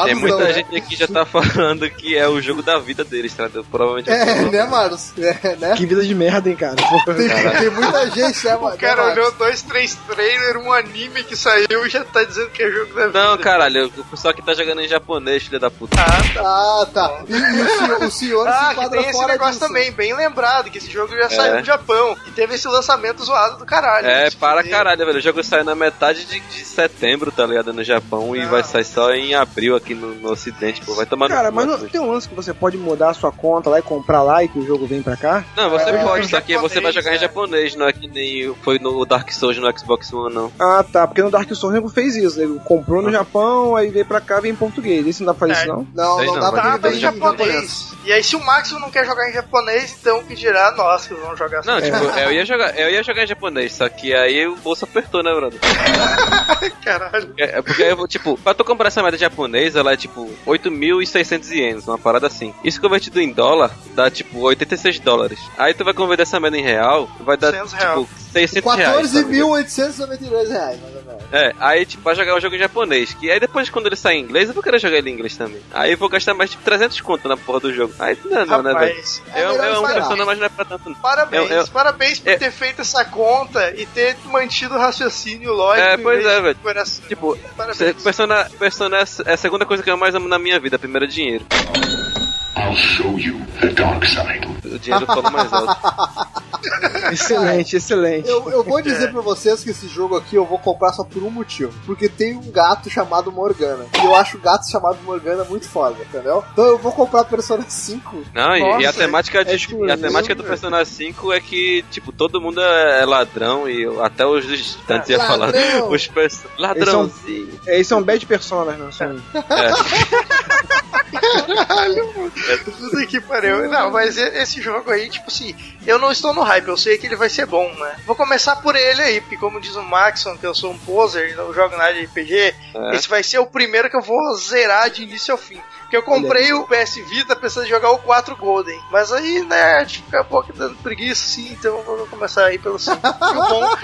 tem muita não, né? gente aqui já tá falando que é o jogo da vida deles, tá? Provavelmente É, né, Marlos? É, né? Que vida de merda, hein, cara. Tem, tem muita gente, né, Mar- o cara né, Marlos? olhou dois, três trailers, um anime que saiu e já tá dizendo que é jogo da vida. Não, caralho, o pessoal que tá jogando em japonês, filho da puta. Ah, tá. E, e o senhor, o senhor se Ah, que enquadra tem esse negócio disso. também, bem lembrado, que esse jogo já saiu no Japão. E teve esse lançamento zoado do caralho. É, Se para fuder. caralho, velho. O jogo sai na metade de, de setembro, tá ligado? No Japão e Não. vai sair só em abril aqui no, no ocidente, pô. Vai tomar no Cara, cu, mas não, Matheus. tem um lance que você pode mudar a sua conta lá e comprar lá e que o jogo vem pra cá? Não, você É, pode, em só que você vai jogar em é. japonês, não é que nem foi no Dark Souls no Xbox One, não. Ah, tá. Porque no Dark Souls o nego fez isso. Ele comprou no Japão, aí veio pra cá e veio em português. Esse não dá pra fazer É. isso, não? Não, Sei não, não, dá pra Tá, ver em japonês. E aí, se o Max não quer jogar em japonês, então que dirá nós que vamos jogar Não, assim. tipo, eu ia jogar, eu ia jogar em japonês, só que aí o bolso apertou, né, brother? Caralho. É, é porque eu vou, tipo, pra tu comprar essa moeda japonesa, ela é tipo 8.600 ienes, uma parada assim. Isso convertido em dólar dá tipo 86 dólares. Aí tu vai converter essa moeda em real, vai dar 600 real. tipo 600 reais. tá ligado? 14.892 reais, mais ou menos. É, aí tipo, vai jogar o jogo em japonês. Que aí depois, quando ele sair em inglês, eu vou querer jogar ele em inglês também. Aí eu vou gastar mais tipo 300 conto na porra do jogo. Aí não, não né, velho? Rapaz, É É, um- é um esperar. persona, mas não é pra tanto. não. parabéns. Eu- eu- parabéns por É. ter feito essa conta e ter mantido o raciocínio lógico. É, pois é, velho. Tipo, Parabéns. persona, persona é a segunda coisa que eu mais amo na minha vida. A primeira é dinheiro. I'll show you the dark side. O dinheiro fala mais alto. Excelente, excelente. Eu, eu vou dizer pra vocês que esse jogo aqui eu vou comprar só por um motivo. Porque tem um gato chamado Morgana. E eu acho o gato chamado Morgana muito foda, entendeu? Então eu vou comprar Persona 5. Não, e- e, a Nossa, temática, de, é e a temática do. Persona 5 é que, tipo, todo mundo é ladrão e até os distantes ia falar. Ladrão! Os perso... Ladrãozinho. É, Eles são bad personas, né? São... Puta que pariu. Não, mas esse jogo aí, tipo assim, eu não estou no hype, eu sei que ele vai ser bom, né? Vou começar por ele aí, porque como diz o Maxon, que eu sou um poser e não jogo nada de RPG, É. esse vai ser o primeiro que eu vou zerar de início ao fim. Porque eu comprei o PS Vita pensando em jogar o 4 Golden. Mas aí, né, tipo, acabou que dando preguiça, sim, então eu vou começar aí pelo 5. E o bom,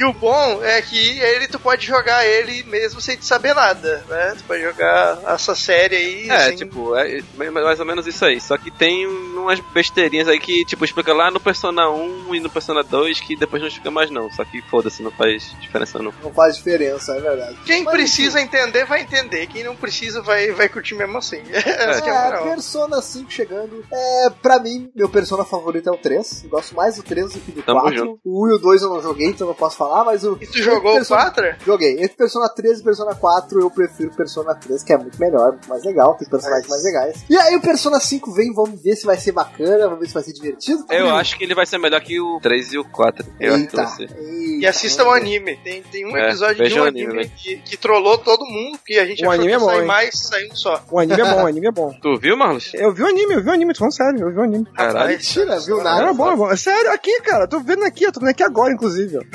e o bom é que ele tu pode jogar ele mesmo sem te saber nada, né? Tu pode jogar essa série aí. É, sem- tipo, é é mais ou menos isso aí. Só que tem umas besteirinhas aí que, tipo, explica lá no Persona 1 e no Persona 2 que depois não explica mais não. Só que foda-se, não faz diferença não. Não faz diferença, é verdade. Quem Mas, precisa entender vai entender, quem não precisa vai, vai curtir mesmo assim. Que é a É. Persona 5 chegando. É, pra mim, meu Persona favorito é o 3. Eu gosto mais do 3 do que do Tamo 4. junto. O 1 e o 2 eu não joguei, então não posso falar, mas o. E tu jogou o Persona- 4? Joguei. Entre Persona 3 e Persona 4, eu prefiro Persona 3, que é muito melhor, muito mais legal, tem personagens mais legais. E aí o Persona 5 vem, vamos ver se vai ser bacana, vamos ver se vai ser divertido. Eu acho que ele vai ser melhor que o 3 e o 4. Eu acho que vai Eita, ser. eita, E assistam o anime. Tem, tem um É, episódio de um o anime, anime, que, que trollou todo mundo, que a gente O achou anime que é bom, sair hein? mais, saiu um só. O anime é bom, o anime é bom. Tu viu, Marlos? Eu vi o anime, eu vi o anime, tô falando sério, eu vi o anime. Caralho. Mentira, viu nada. Era bom, é bom. É sério, aqui, cara, tô vendo aqui, eu tô vendo aqui agora, inclusive.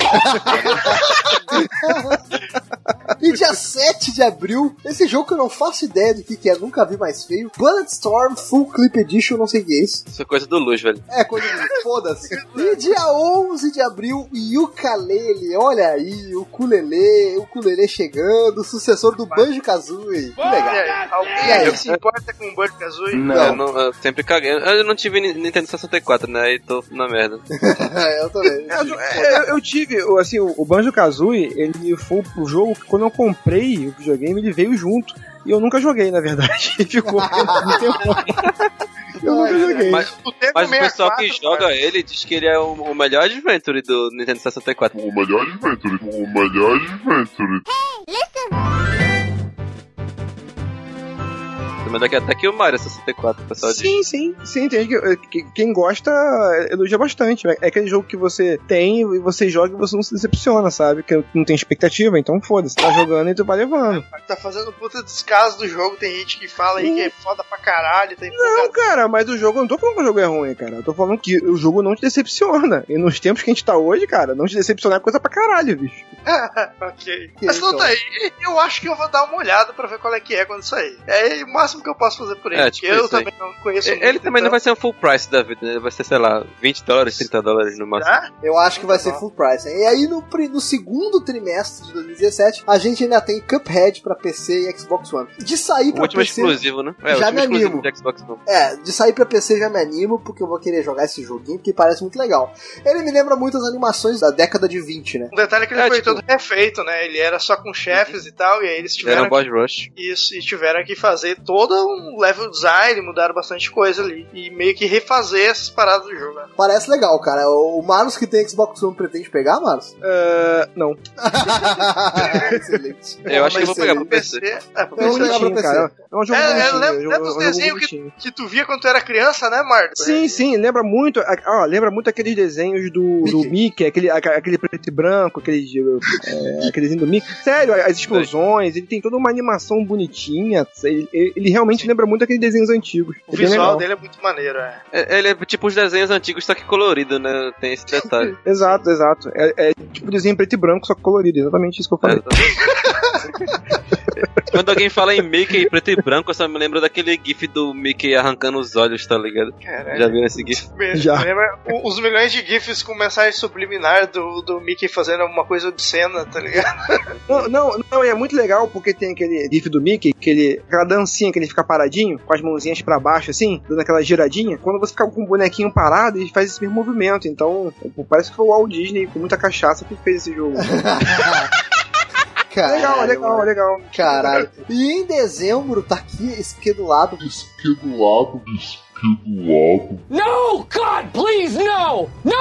E dia 7 de abril, esse jogo que eu não faço ideia do que, que é, nunca vi mais feio. Bulletstorm Full Clip Edition, não sei o que é isso. Isso é coisa do Luz, velho. É coisa de foda-se. E dia 11 de abril, Yooka-Laylee, olha aí, o ukulele, o ukulele chegando, o sucessor do Banjo Kazooie. Que E legal. alguém E aí? Se importa com o Banjo Kazooie? Não. Eu, não, eu sempre caguei. Eu não tive Ni- Nintendo 64, né? Aí tô na merda. eu também. Eu, eu- eu tive, assim, o, Banjo Kazooie, ele foi o jogo que quando eu comprei o videogame, ele veio junto. E eu nunca joguei, na verdade. Ficou um tempo. Eu nunca joguei. Mas, mas o 64, pessoal que joga cara. ele diz que ele é o, o melhor Adventure do Nintendo 64. O melhor Adventure. O melhor Adventure. Também daqui até que o Mario 64, o pessoal diz. Sim, sim, sim. Tem gente que, que- quem gosta elogia bastante. É aquele jogo que você tem e você joga e você não se decepciona, sabe? Que não tem expectativa, então foda-se. Tá jogando e tu vai levando. Tá fazendo puta descaso do jogo, tem gente que fala aí que é foda pra caralho, tá Não, cara, mas o jogo, eu não tô falando que o jogo é ruim, cara. Eu tô falando que o jogo não te decepciona. E nos tempos que a gente tá hoje, cara, não te decepcionar é coisa pra caralho, bicho. ok. Mas então? não tá aí. Eu acho que eu vou dar uma olhada pra ver qual é que é quando sair. É o máximo que eu posso fazer por ele. É, tipo eu isso aí. também não conheço Ele muito, também não então- vai ser um full price da vida, né? Vai ser, sei lá, 20 dólares, 30 dólares no máximo. Eu acho que vai ser full price. E aí, no, no segundo trimestre de 2017, a gente ainda tem Cuphead pra PC e Xbox One. De sair O pra último PC. exclusivo, né? É, o já último me exclusivo animo. de Xbox One. É, de sair pra PC já me animo, porque eu vou querer jogar esse joguinho, porque parece muito legal. Ele me lembra muito as animações da década de 20, né? Um detalhe é que ele É, foi tipo- todo refeito, né? Ele era só com chefes e tal, e aí eles Era tiveram um boss rush. isso e tiveram que fazer todo um level design, mudaram bastante coisa ali. E meio que refazer essas paradas do jogo. né? Parece legal, cara. O Marlos que tem Xbox One pretende pegar, Marlos? Uh, não. Excelente. Eu acho que eu vou pegar pro Excelente. PC. É, Eu vou PC. Bonitinho, PC. cara. É um jogo É, é, lembra- é um jogo- lembra os é desenhos bonitinho. Que tu via quando tu era criança, né, Marcos? Sim, sim, lembra muito, ó, lembra muito aqueles desenhos do do Mickey. Mickey, aquele, aquele preto e branco, aquele, é, aquele desenho do Mickey. Sério, as explosões, ele tem toda uma animação bonitinha, ele, ele- ele realmente lembra muito aqueles desenhos antigos. O É visual dele é muito maneiro, é. É, Ele é tipo os desenhos antigos, só que colorido, né? Tem esse detalhe. Exato, exato. É, é tipo desenho preto e branco, só que colorido, exatamente isso que eu falei. Quando alguém fala em Mickey preto e branco, eu só me lembro daquele gif do Mickey arrancando os olhos, tá ligado? Caralho. Já viram esse gif? Já. Lembra os milhões de GIFs com mensagem subliminar do, do Mickey fazendo alguma coisa obscena, tá ligado? Não, não, não, e é muito legal porque tem aquele gif do Mickey, que ele, aquela dancinha que ele fica paradinho, com as mãozinhas pra baixo assim, dando aquela giradinha. Quando você fica com o bonequinho parado, ele faz esse mesmo movimento. Então, parece que foi o Walt Disney com muita cachaça que fez esse jogo. Caralho, legal, legal, legal. Caralho. E em dezembro tá aqui esse aqui do lado. No, God, please, no! No!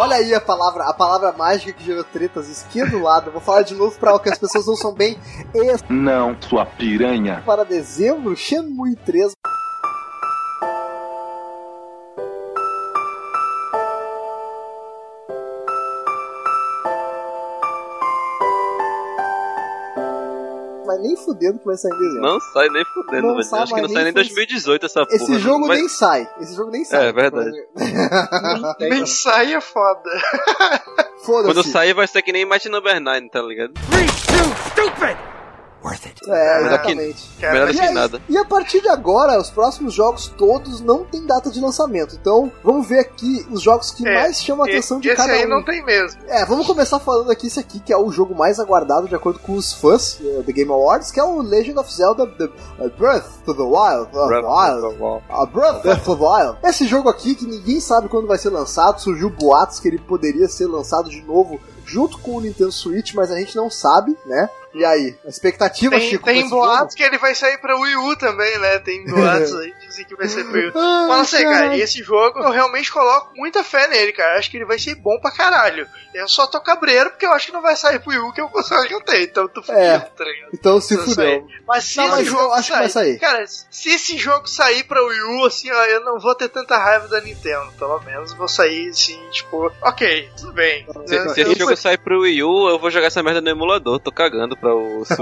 Olha aí a palavra, a palavra mágica que gerou tretas, esquerdo do lado. Vou falar de novo para que as pessoas não são bem. Esse Não, sua piranha. para dezembro, Shenmue 3. Nem fudendo que vai sair em dezembro. Não sai nem fudendo, Não sai Acho que não sai nem em nem 2018 essa porra. Esse jogo Mas- nem sai. Esse jogo nem sai. É, verdade. Nem sai é foda. Foda-se. Quando sair vai ser que nem Mighty Number 9, tá ligado? É, Melhor que- exatamente. Cara, Melhor E, que aí- nada. e a partir de agora, os próximos jogos todos não tem data de lançamento. Então, vamos ver aqui os jogos que É, mais chamam a atenção de Esse cada aí um. não tem mesmo. É, vamos começar falando aqui esse aqui, que é o jogo mais aguardado de acordo com os fãs eh, The Game Awards, que é o Legend of Zelda The, uh, Breath of the Wild. of Wild. A Breath of the Wild. Esse jogo aqui, que ninguém sabe quando vai ser lançado, surgiu boatos que ele poderia ser lançado de novo junto com o Nintendo Switch, mas a gente não sabe, né? E aí, a expectativa, Tem, Chico? tem boatos que ele vai sair pra Wii U também, né? Tem boatos aí dizem que vai sair pra Wii U. jogo? Ai, Mas não sei, cara, e esse jogo eu realmente coloco muita fé nele, cara. Acho que ele vai ser bom pra caralho. Eu só tô cabreiro porque eu acho que não vai sair pro Wii U, que eu eu tenho. Então eu tô fudido, É. tá ligado? Então se Não fudeu. sei. Mas se Não, esse mas jogo eu acho que vai sair. Cara, se esse jogo sair pra Wii U, assim, ó, eu não vou ter tanta raiva da Nintendo. Pelo menos vou sair, assim, tipo, ok, tudo bem. Se, Eu- se eu- esse jogo sair pro Wii U, eu vou jogar essa merda no emulador. Tô cagando pra o Switch.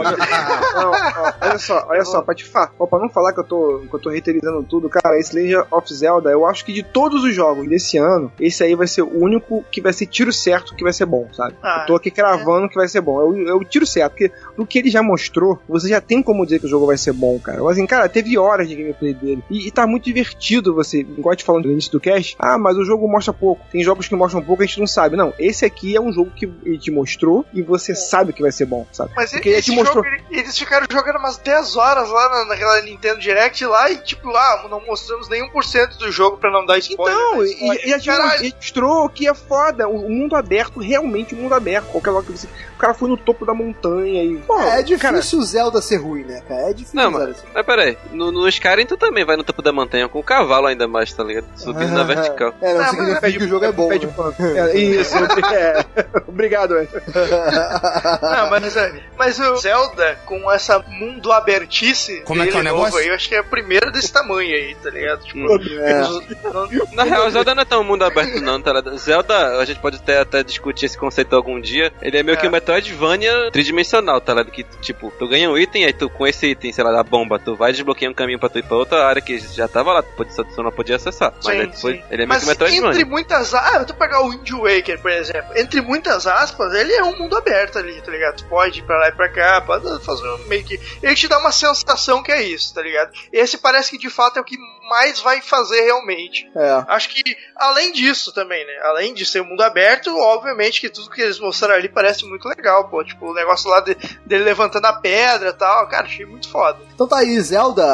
Não, ó, olha só, olha só, pra te falar, ó, pra não falar que eu tô, que eu tô reiterizando tudo, cara, esse Legend of Zelda, eu acho que de todos os jogos desse ano, esse aí vai ser o único que vai ser tiro certo que vai ser bom, sabe? Ah, eu tô aqui cravando que vai ser bom. É o, é tiro certo, porque do que ele já mostrou, você já tem como dizer que o jogo vai ser bom, cara. Mas assim, cara, teve horas de gameplay dele. E, e tá muito divertido você, igual te falando no início do cast, ah, mas o jogo mostra pouco. Tem jogos que mostram pouco e a gente não sabe. Não, esse aqui é um jogo que ele te mostrou e você sabe que vai ser bom, sabe? Mas Porque ele esse te mostrou. jogo, ele- eles ficaram jogando umas 10 horas lá na, naquela Nintendo Direct lá e tipo, ah, não mostramos nenhum por cento do jogo pra não dar spoiler. Então, e, e, a gente mostrou que é foda. O, o mundo aberto, realmente o mundo aberto. Qualquer lugar que você. O cara foi no topo da montanha e. Pô, É, é cara, difícil o Zelda ser ruim, né, cara? É difícil. Não, mas, ser- mas peraí, no, no Skyrim tu também vai no topo da montanha com o cavalo ainda mais, tá ligado? Subindo na vertical. É, não Ah, significa mas- que o jogo é bom. pede né? É, isso, é. Obrigado, Ed. Não, mas é, Mas o Zelda, com essa mundo abertice Como é que é o novo negócio? aí, eu acho que é a primeira desse tamanho aí, tá ligado? Tipo, É. não- Na real, Zelda não é tão mundo aberto, não, tá ligado? Zelda, a gente pode até, até discutir esse conceito algum dia. Ele é meio que É. um Metroidvania tridimensional, tá ligado? Que, tipo, tu ganha um item, aí tu, com esse item, sei lá, da bomba, tu vai desbloquear um caminho pra tu ir pra outra área que já tava lá, tu, só- tu não podia acessar. Mas Sim, aí depois, sim. ele é meio Mas que um Metroidvania. entre muitas Ah, eu tô pegar o Wind Waker, por exemplo. Entre muitas aspas, ele é um mundo aberto ali, tá ligado? Tu pode ir pra lá e pra cá, pode fazer um meio que. Ele te dá uma sensação que é isso, tá ligado? Esse parece que de fato é o que mais vai fazer realmente. É. Acho que, além disso também, né? Além de ser um mundo aberto, obviamente que tudo que eles mostraram ali parece muito legal, pô. Tipo, o negócio lá de- dele levantando a pedra e tal. Cara, achei muito foda. Então tá aí, Zelda,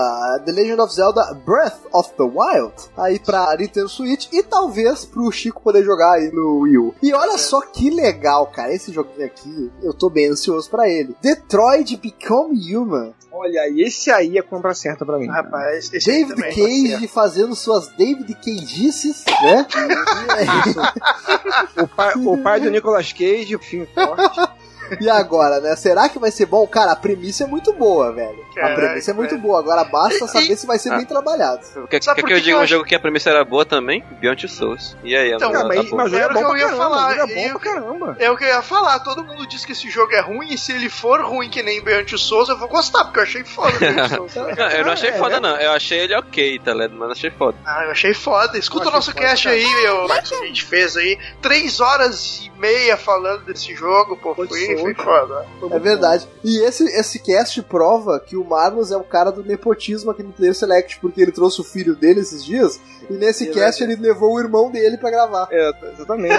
The Legend of Zelda Breath of the Wild, aí pra Nintendo Switch e talvez pro Chico poder jogar aí no Wii U. E olha só que legal, cara, esse joguinho aqui, eu tô bem ansioso pra ele. Detroit Become Human. Olha, esse aí é compra certa pra mim. Rapaz, esse aí David também. Cage fazendo suas David Cage'ices, né? O pai, o pai do Nicolas Cage, filme forte. E agora, né? Será que vai ser bom? Cara, a premissa é muito boa, velho. A Caraca, premissa é muito velho. boa. Agora basta saber se vai ser Ah. bem trabalhado. Quer, Sabe quer por que eu que que diga eu um acho- jogo que a premissa era boa também? Beyond Souls. E aí, Então, Cara, mas, tá mas é Era o bom que eu ia caramba. falar, jogo é bom eu- pra caramba. É o que eu ia falar, todo mundo diz que esse jogo é ruim, e se ele for ruim que nem Beyond Souls, eu vou gostar, porque eu achei foda Souls. Não, eu não achei É, foda, é. não. Eu achei ele ok, tá ligado? Mas achei foda. Ah, eu achei foda. Escuta o nosso cast aí, meu, que a gente fez aí. Três horas e meia falando desse jogo, pô, foi, Foi foi solto. foda. É verdade. E esse, esse cast prova que o Marlos é o cara do nepotismo aqui no Player Select, porque ele trouxe o filho dele esses dias, e nesse É cast ele levou o irmão dele pra gravar. É, exatamente.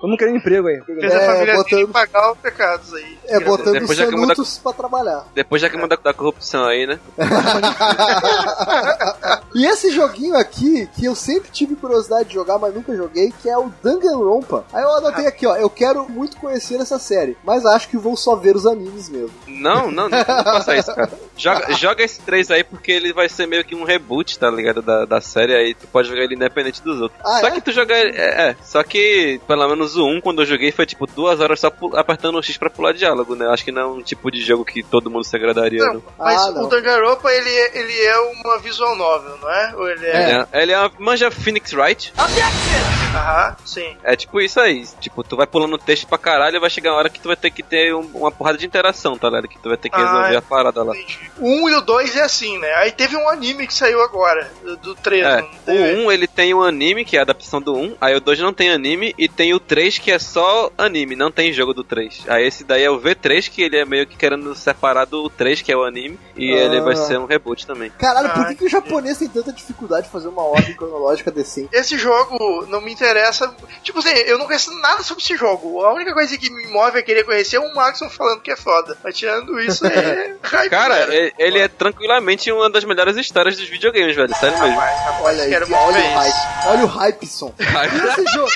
Vamos, querer emprego aí. Fez É, a família botando- pagar os pecados aí. É, botando os Depois muda- sanutos pra trabalhar. Depois já que manda da corrupção aí, né? e esse joguinho aqui, que eu sempre tive curiosidade de jogar, mas nunca joguei, que é o Danganronpa. Aí eu anotei aqui, ó, eu quero muito conhecer essa série, mas acho que vou só ver os animes mesmo. Não, não, não, não faça isso, cara. Joga, joga esse 3 aí porque ele vai ser meio que um reboot, tá ligado? Da, da série aí, tu pode jogar ele independente dos outros. Ah, só é? que tu jogar ele. É, é, só que pelo menos o 1, quando eu joguei, foi tipo duas horas só apertando o X pra pular diálogo, né? Acho que não é um tipo de jogo que todo mundo se agradaria, Não, não. mas Ah, não. o Danganronpa, ele, é- ele é uma visual novel, não é? Ou ele é... Ele é, ele é uma manja Phoenix Wright. Aham, sim. É tipo isso aí. Tipo, tu vai pulando texto pra caralho e vai chegar uma hora que tu vai ter que ter um- uma porrada de interação, tá ligado? Que tu vai ter que Ah, resolver é. a parada lá. O 1 e o 2 é assim, né? Aí teve um anime que saiu agora, do, do 3, É, o teve? 1 ele tem um anime, que é a adaptação do 1, aí o 2 não tem anime, e tem o 3 que é só anime, não tem jogo do 3. Aí esse daí é o V3, que ele é meio que querendo separar do 3, que é o anime, e Ah. ele vai ser um reboot também. Caralho, por Ah, que, que o japonês tem tanta dificuldade de fazer uma ordem cronológica decente? Esse jogo não me interessa. Tipo assim, eu não conheço nada sobre esse jogo. A única coisa que me move a querer conhecer o Maxon falando que é foda. Mas tirando isso, é. hype, Cara, né? ele, ele é tranquilamente uma das melhores histórias dos videogames, velho, sério mesmo. Rapaz, rapaz, Olha aí, que- olha o hype. Olha o hypeson. E esse, jo-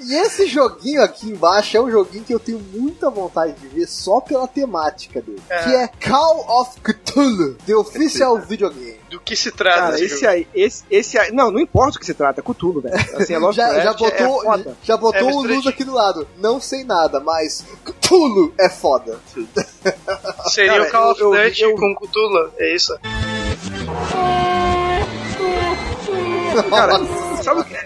e esse joguinho aqui embaixo é um joguinho que eu tenho muita vontade de ver só pela temática dele. É. Que é Call of Cthulhu, The Official Videogame. Do que se trata Cara, esse esse jogo? aí, esse, esse aí. Não, não importa o que se trata, é Cthulhu, velho. Assim, é Já, já é botou, foda. já botou É o Luz aqui do lado. Não sei nada, mas Cthulhu é foda. Seria Cara, o Call of eu- eu- Duty eu- com Cthulhu, é isso? Cara, sabe o que.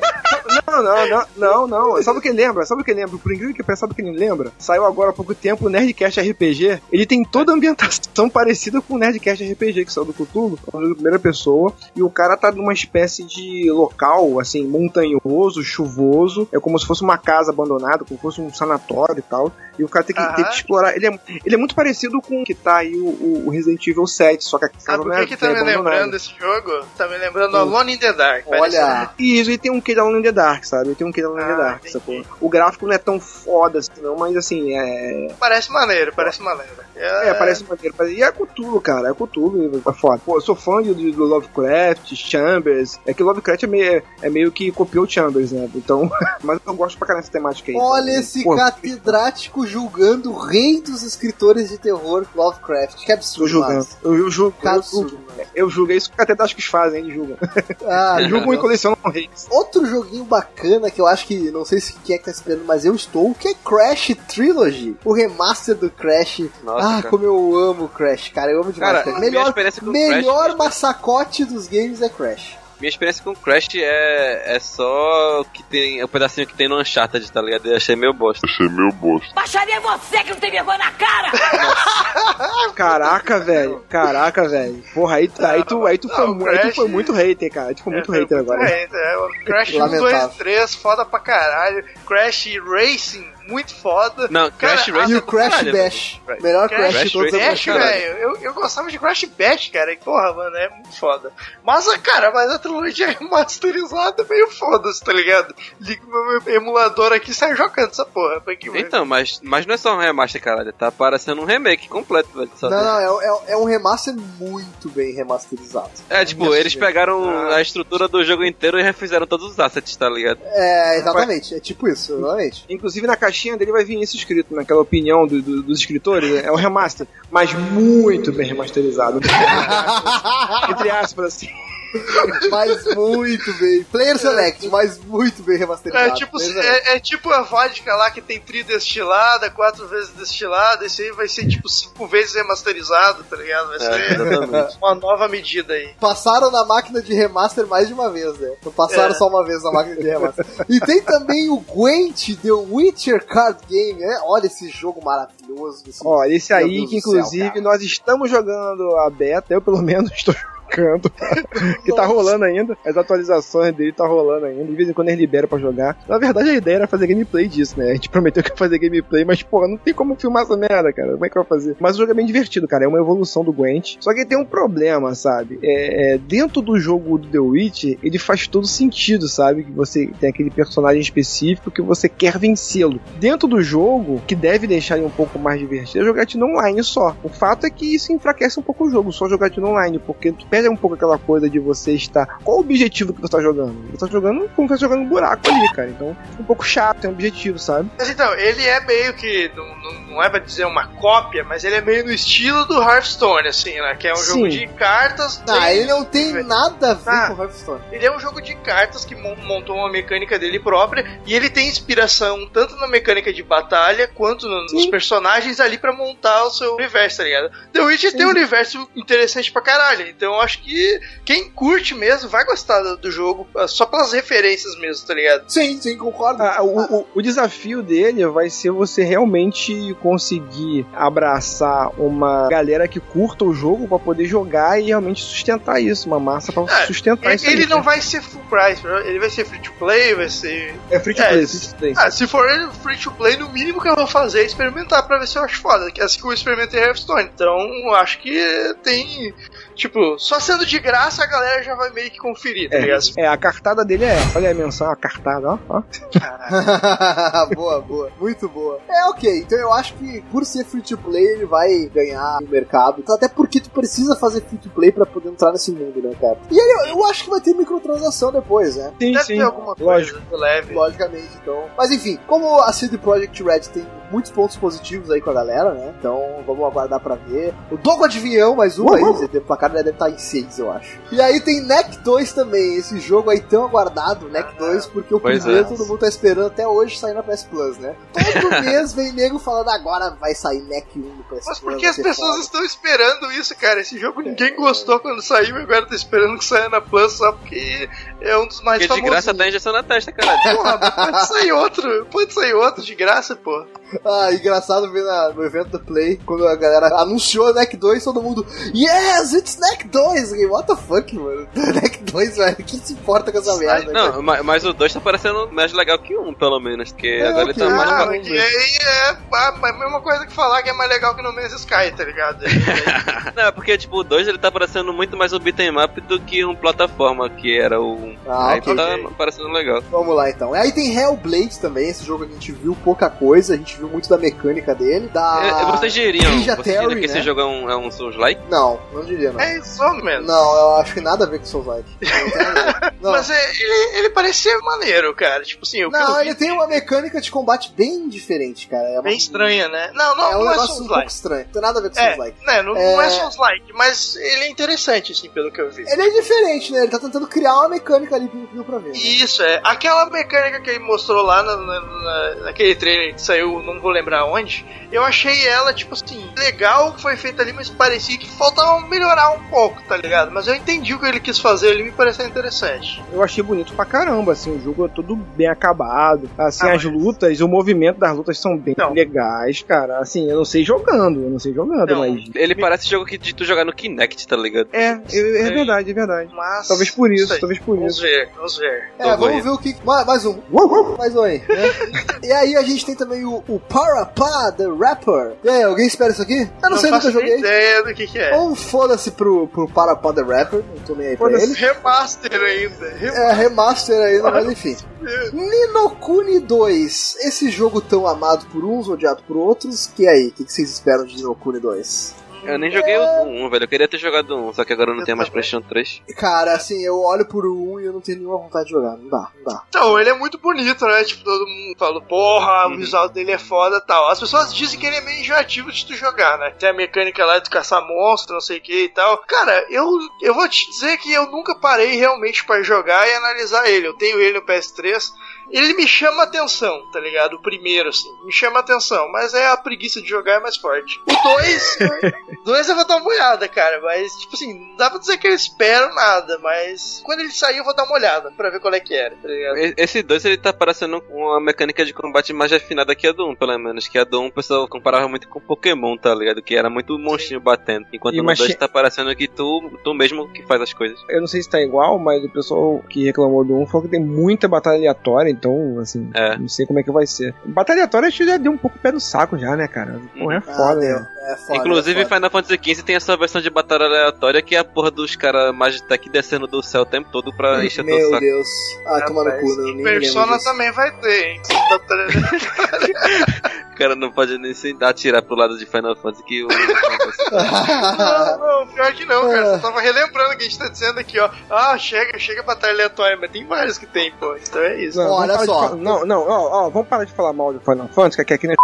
Não, não, não, não, não. Sabe o que lembra? Sabe o que lembra? Por incrível que pareça, sabe o que ele lembra? Saiu agora há pouco tempo o Nerdcast RPG. Ele tem toda a ambientação parecida com o Nerdcast RPG, que saiu do Cthulhu, é um jogo de primeira pessoa. E o cara tá numa espécie de local, assim, montanhoso, chuvoso. É como se fosse uma casa abandonada, como se fosse um sanatório e tal. E o cara tem que, Aham. tem que explorar. Ele é, ele é muito parecido com o que tá aí o, o- Resident Evil 7, só que a casa Sabe o não é, que, que tá me lembrando desse jogo? Tá me lembrando Alone in the Dark. Olha, Isso, e tem um que Alone in the Dark, sabe? Tem um que Alone in the Dark, entendi. sacou? O gráfico não é tão foda assim, não, mas assim, é. Parece maneiro, parece maneiro. É, parece maneiro. parece- E é Cthulhu, cara, é Cthulhu, é foda. Pô, eu sou fã de, do Lovecraft, Chambers. É que Lovecraft é meio, é meio que copiou Chambers, né? Então, mas eu gosto pra caramba dessa temática aí. olha sabe? esse Pô, catedrático julgando o rei dos escritores de terror Lovecraft. Que Tô absurdo, julgando. Marcos. Eu, eu julgo. Que Eu, absurdo, julgo. mano. Eu julgo, é isso que acho que julgam, eles julgam. Ah, julgam e colecionam hates. Outro joguinho bacana que eu acho que, não sei se quem é que tá esperando, mas eu estou, que é Crash Trilogy. O remaster do Crash. Nossa, ah, cara. como eu amo Crash, cara. Eu amo demais. Cara, Crash. minha Melhor, experiência com melhor Crash- massacote dos games é Crash. Minha experiência com Crash é, é só o que tem, o pedacinho que tem no Uncharted, tá ligado? Eu achei meio bosta. Achei meu bosta. Baixaria é você que não tem vergonha na cara! Caraca, velho. Caraca, velho. Porra, aí, aí, tu, aí, tu, foi, Não, mu- aí tu foi muito hater, cara. Tu foi muito É, hater agora. É, é, o Crash 1, Lamentável. 2, 3, foda pra caralho. Crash Racing, muito foda. Não, Crash Cara, Racing E é o Crash caralho, Bash. Melhor Crash Crash, de todos Bash, caralho. velho, eu, eu gostava de Crash Bash, cara. E porra, mano, é muito foda. Mas, cara, mas a trilogia remasterizada é meio foda-se, tá ligado? Liga o meu emulador aqui e sai jogando essa porra. Pra que. Então, mas, mas não é só um remaster, caralho. Tá parecendo um remake completo, velho. Não, não, é, é, é um remaster muito bem remasterizado. É, tipo, eles pegaram a estrutura do jogo inteiro e refizeram todos os assets, tá ligado? É, exatamente, é tipo isso, exatamente. Inclusive na caixinha dele vai vir isso escrito, naquela opinião do- do- dos escritores. É um remaster, mas muito bem remasterizado. Entre aspas, assim. Mas muito bem. Player Select, mas muito bem remasterizado. É tipo, é, é tipo a vodka lá que tem tri destilada, quatro vezes destilada, esse aí vai ser tipo cinco vezes remasterizado, tá ligado? Vai É, ser exatamente. uma nova medida aí. Passaram na máquina de remaster mais de uma vez, né? Não passaram É. só uma vez na máquina de remaster. e tem também o Gwent The Witcher Card Game, né? Olha esse jogo maravilhoso. Esse... Ó, esse aí que céu, inclusive cara. nós estamos jogando a beta, eu pelo menos estou jogando. que tá rolando ainda, as atualizações dele tá rolando ainda, de vez em quando eles liberam pra jogar. Na verdade a ideia era fazer gameplay disso, né? A gente prometeu que ia fazer gameplay, mas porra, não tem como filmar essa merda, cara. Como é que vai fazer? Mas o jogo é bem divertido, cara. É uma evolução do Gwent. Só que tem um problema, sabe? É, é, dentro do jogo do The Witch, ele faz todo sentido, sabe? Que você tem aquele personagem específico que você quer vencê-lo. Dentro do jogo, que deve deixar ele um pouco mais divertido, é jogatina online só. O fato é que isso enfraquece um pouco o jogo, só jogatina online, porque tu perde um pouco aquela coisa de você estar. Qual o objetivo que você tá jogando? Você tá jogando como se fosse jogando um buraco ali, cara. Então é um pouco chato, tem um objetivo, sabe? Mas então, ele é meio que, não, não, não é pra dizer uma cópia, mas ele é meio no estilo do Hearthstone, assim, né? Que é um Sim. jogo de cartas. Ah, ele não tem nada a ver Ah. com Hearthstone. Ele é um jogo de cartas que mon- montou uma mecânica dele própria e ele tem inspiração tanto na mecânica de batalha quanto no- nos personagens ali pra montar o seu universo, tá ligado? The Witcher tem um universo interessante pra caralho, então eu acho que quem curte mesmo vai gostar do, do jogo ah, só pelas referências mesmo, tá ligado? Sim, sim, concordo. Ah, o, o- o desafio dele vai ser você realmente conseguir abraçar uma galera que curta o jogo pra poder jogar e realmente sustentar isso, uma massa pra É, sustentar Ele, isso. aí, ele não né? vai ser full price, ele vai ser free to play, vai ser. É free to é, play, se- free to play. Ah, se for free to play, no mínimo que eu vou fazer é experimentar pra ver se eu acho foda. que é Assim que eu experimentei Hearthstone. Então, eu acho que tem. Tipo, só sendo de graça a galera já vai meio que conferir, tá ligado? É, a cartada dele é essa. Olha aí a menção, a cartada, ó. ó. boa, boa. Muito boa. É ok, então eu acho que por ser free to play ele vai ganhar no mercado. Até porque tu precisa fazer free to play pra poder entrar nesse mundo, né, cara? E ele, eu acho que vai ter microtransação depois, né? Sim, Deve sim. ter alguma coisa lógico. leve. Logicamente, então. Mas enfim, como a CD Projekt Red tem muitos pontos positivos aí com a galera, né? Então vamos aguardar pra ver. O Dogo Adivinhão, mais um aí. O placar deve estar em 6, eu acho. E aí tem NEC 2 também, esse jogo aí tão aguardado, NEC 2, porque o Pois primeiro é. todo mundo tá esperando até hoje sair na PS Plus, né? Todo mês vem nego falando agora vai sair NEC 1 no PS Mas Plus. por que as pessoas foda." estão esperando isso, cara? Esse jogo ninguém gostou quando saiu e agora tá esperando que saia na Plus só porque é um dos mais Porque de famosos. graça tá injeção na testa, caralho. Porra, mas pode sair outro, pode sair outro de graça, pô. Ah, engraçado ver na- no evento da Play, quando a galera anunciou NEC 2, todo mundo, yes, it's NEC 2! Eu, What the fuck, mano? NEC 2, velho, quem se importa com essa merda? Não, ma- mas o 2 tá parecendo mais legal que um, pelo menos. Porque É, agora ok. ele tá mais. Ah, mas e aí é a, mesma coisa que falar que é mais legal que No Man's Sky, tá ligado? Não, é porque, tipo, o 2 ele tá parecendo muito mais um beat'em up do que um plataforma, que era o 1. Ah, Aí ok. tá parecendo legal. Vamos lá então. Aí tem Hellblade também, esse jogo a gente viu pouca coisa, a gente viu muito da mecânica dele, da... É, Vocês diriam, Ninja vocês diriam Theory, que né? esse jogo é um, é um Souls-like? Não, não diria não. É isso mesmo. Não, eu acho que nada a ver com Souls-like. Mas é, ele, ele parece ser maneiro, cara. Tipo assim, o que eu Não, vi ele tem uma mecânica de combate bem diferente, cara. É uma- bem estranha, né? Não, não, É um não é negócio um pouco Souls-like. estranho. Não tem nada a ver com É, Souls-like. né, não, É. não é Souls-like, mas ele é interessante, assim, pelo que eu vi. Ele é diferente, né? Ele tá tentando criar uma mecânica ali pelo que deu pra ver. né? Isso, é. Aquela mecânica que ele mostrou lá na, na- na- naquele trailer que saiu, não vou lembrar onde, eu achei ela, tipo assim, legal o que foi feito ali, mas parecia que faltava melhorar um pouco, tá ligado? Mas eu entendi o que ele quis fazer ali, me pareceu interessante. Eu achei bonito pra caramba, assim, o jogo é todo bem acabado. Assim, Ah, as mas- lutas, o movimento das lutas são bem Não. legais, cara. Assim, eu não sei jogando, eu não sei jogando, Não. mas. Ele parece jogo que de tu jogar no Kinect, tá ligado? É, é, é verdade, é verdade. Mas. Talvez por isso, talvez por Vamos isso. ver, vamos ver. É, Tô vamos ver o que. Mais, mais um. Mais um aí. né? e aí a gente tem também o, o Parapá, The Rapper. E aí, alguém espera isso aqui? Eu não, sei que faço eu joguei. ideia do que que é. Ou foda-se pro, pro Parapá, The Rapper. Não tô nem aí pra ele. remaster ainda. É, remaster ainda, mas enfim. Ninokuni 2. Esse jogo tão amado por uns, odiado por outros. E aí, o que, que vocês esperam de Ninokuni 2? Eu nem joguei o 1, velho. Eu queria ter jogado o 1, só que agora eu não Eu tenho mais. PlayStation 3. Cara, assim, eu olho por um e eu não tenho nenhuma vontade de jogar. Não dá, não dá. Então, ele é muito bonito, né? Tipo, todo mundo fala, porra, o visual dele é foda e tal. As pessoas dizem que ele é meio enjoativo de tu jogar, né? Tem a mecânica lá de caçar monstro, não sei o que e tal. Cara, eu, eu vou te dizer que eu nunca parei realmente pra jogar e analisar ele. Eu tenho ele no PS3. Ele me chama atenção, tá ligado? O primeiro, assim, me chama atenção, mas é a preguiça de jogar é mais forte. O 2, dois eu vou dar uma olhada, cara, mas, tipo assim, não dá pra dizer que eu espero nada, mas quando ele sair eu vou dar uma olhada pra ver qual é que era, tá ligado? Esse 2 ele tá parecendo uma mecânica de combate mais refinada que a do 1, pelo menos. Que a do 1 o pessoal comparava muito com Pokémon, tá ligado? Que era muito monstrinho batendo. Enquanto E no 2 che- tá parecendo que tu, tu mesmo que faz as coisas. Eu não sei se tá igual, mas o pessoal que reclamou do 1 falou que tem muita batalha aleatória, então, assim, É. não sei como é que vai ser. Batalha aleatória acho que já deu um pouco o pé no saco já, né, cara? Pô, é Ah, foda, deu. né? É foda. Inclusive, é foda. Final Fantasy XV tem essa versão de batalha aleatória que é a porra dos caras Magitech descendo do céu o tempo todo pra encher todo o Meu saco. Deus. Ah, toma no cu, não, e Persona também vai ter, hein? O cara não pode nem se atirar pro lado de Final Fantasy que o. não, não, pior que não, cara. Eu tava relembrando que a gente tá dizendo aqui, ó. Ah, chega, chega batalha aleatória, mas tem vários que tem, pô. Então é isso. Não, Olha de só. falar- não, não, ó, ó, vamos parar de falar mal de Final Fantasy, que aqui não é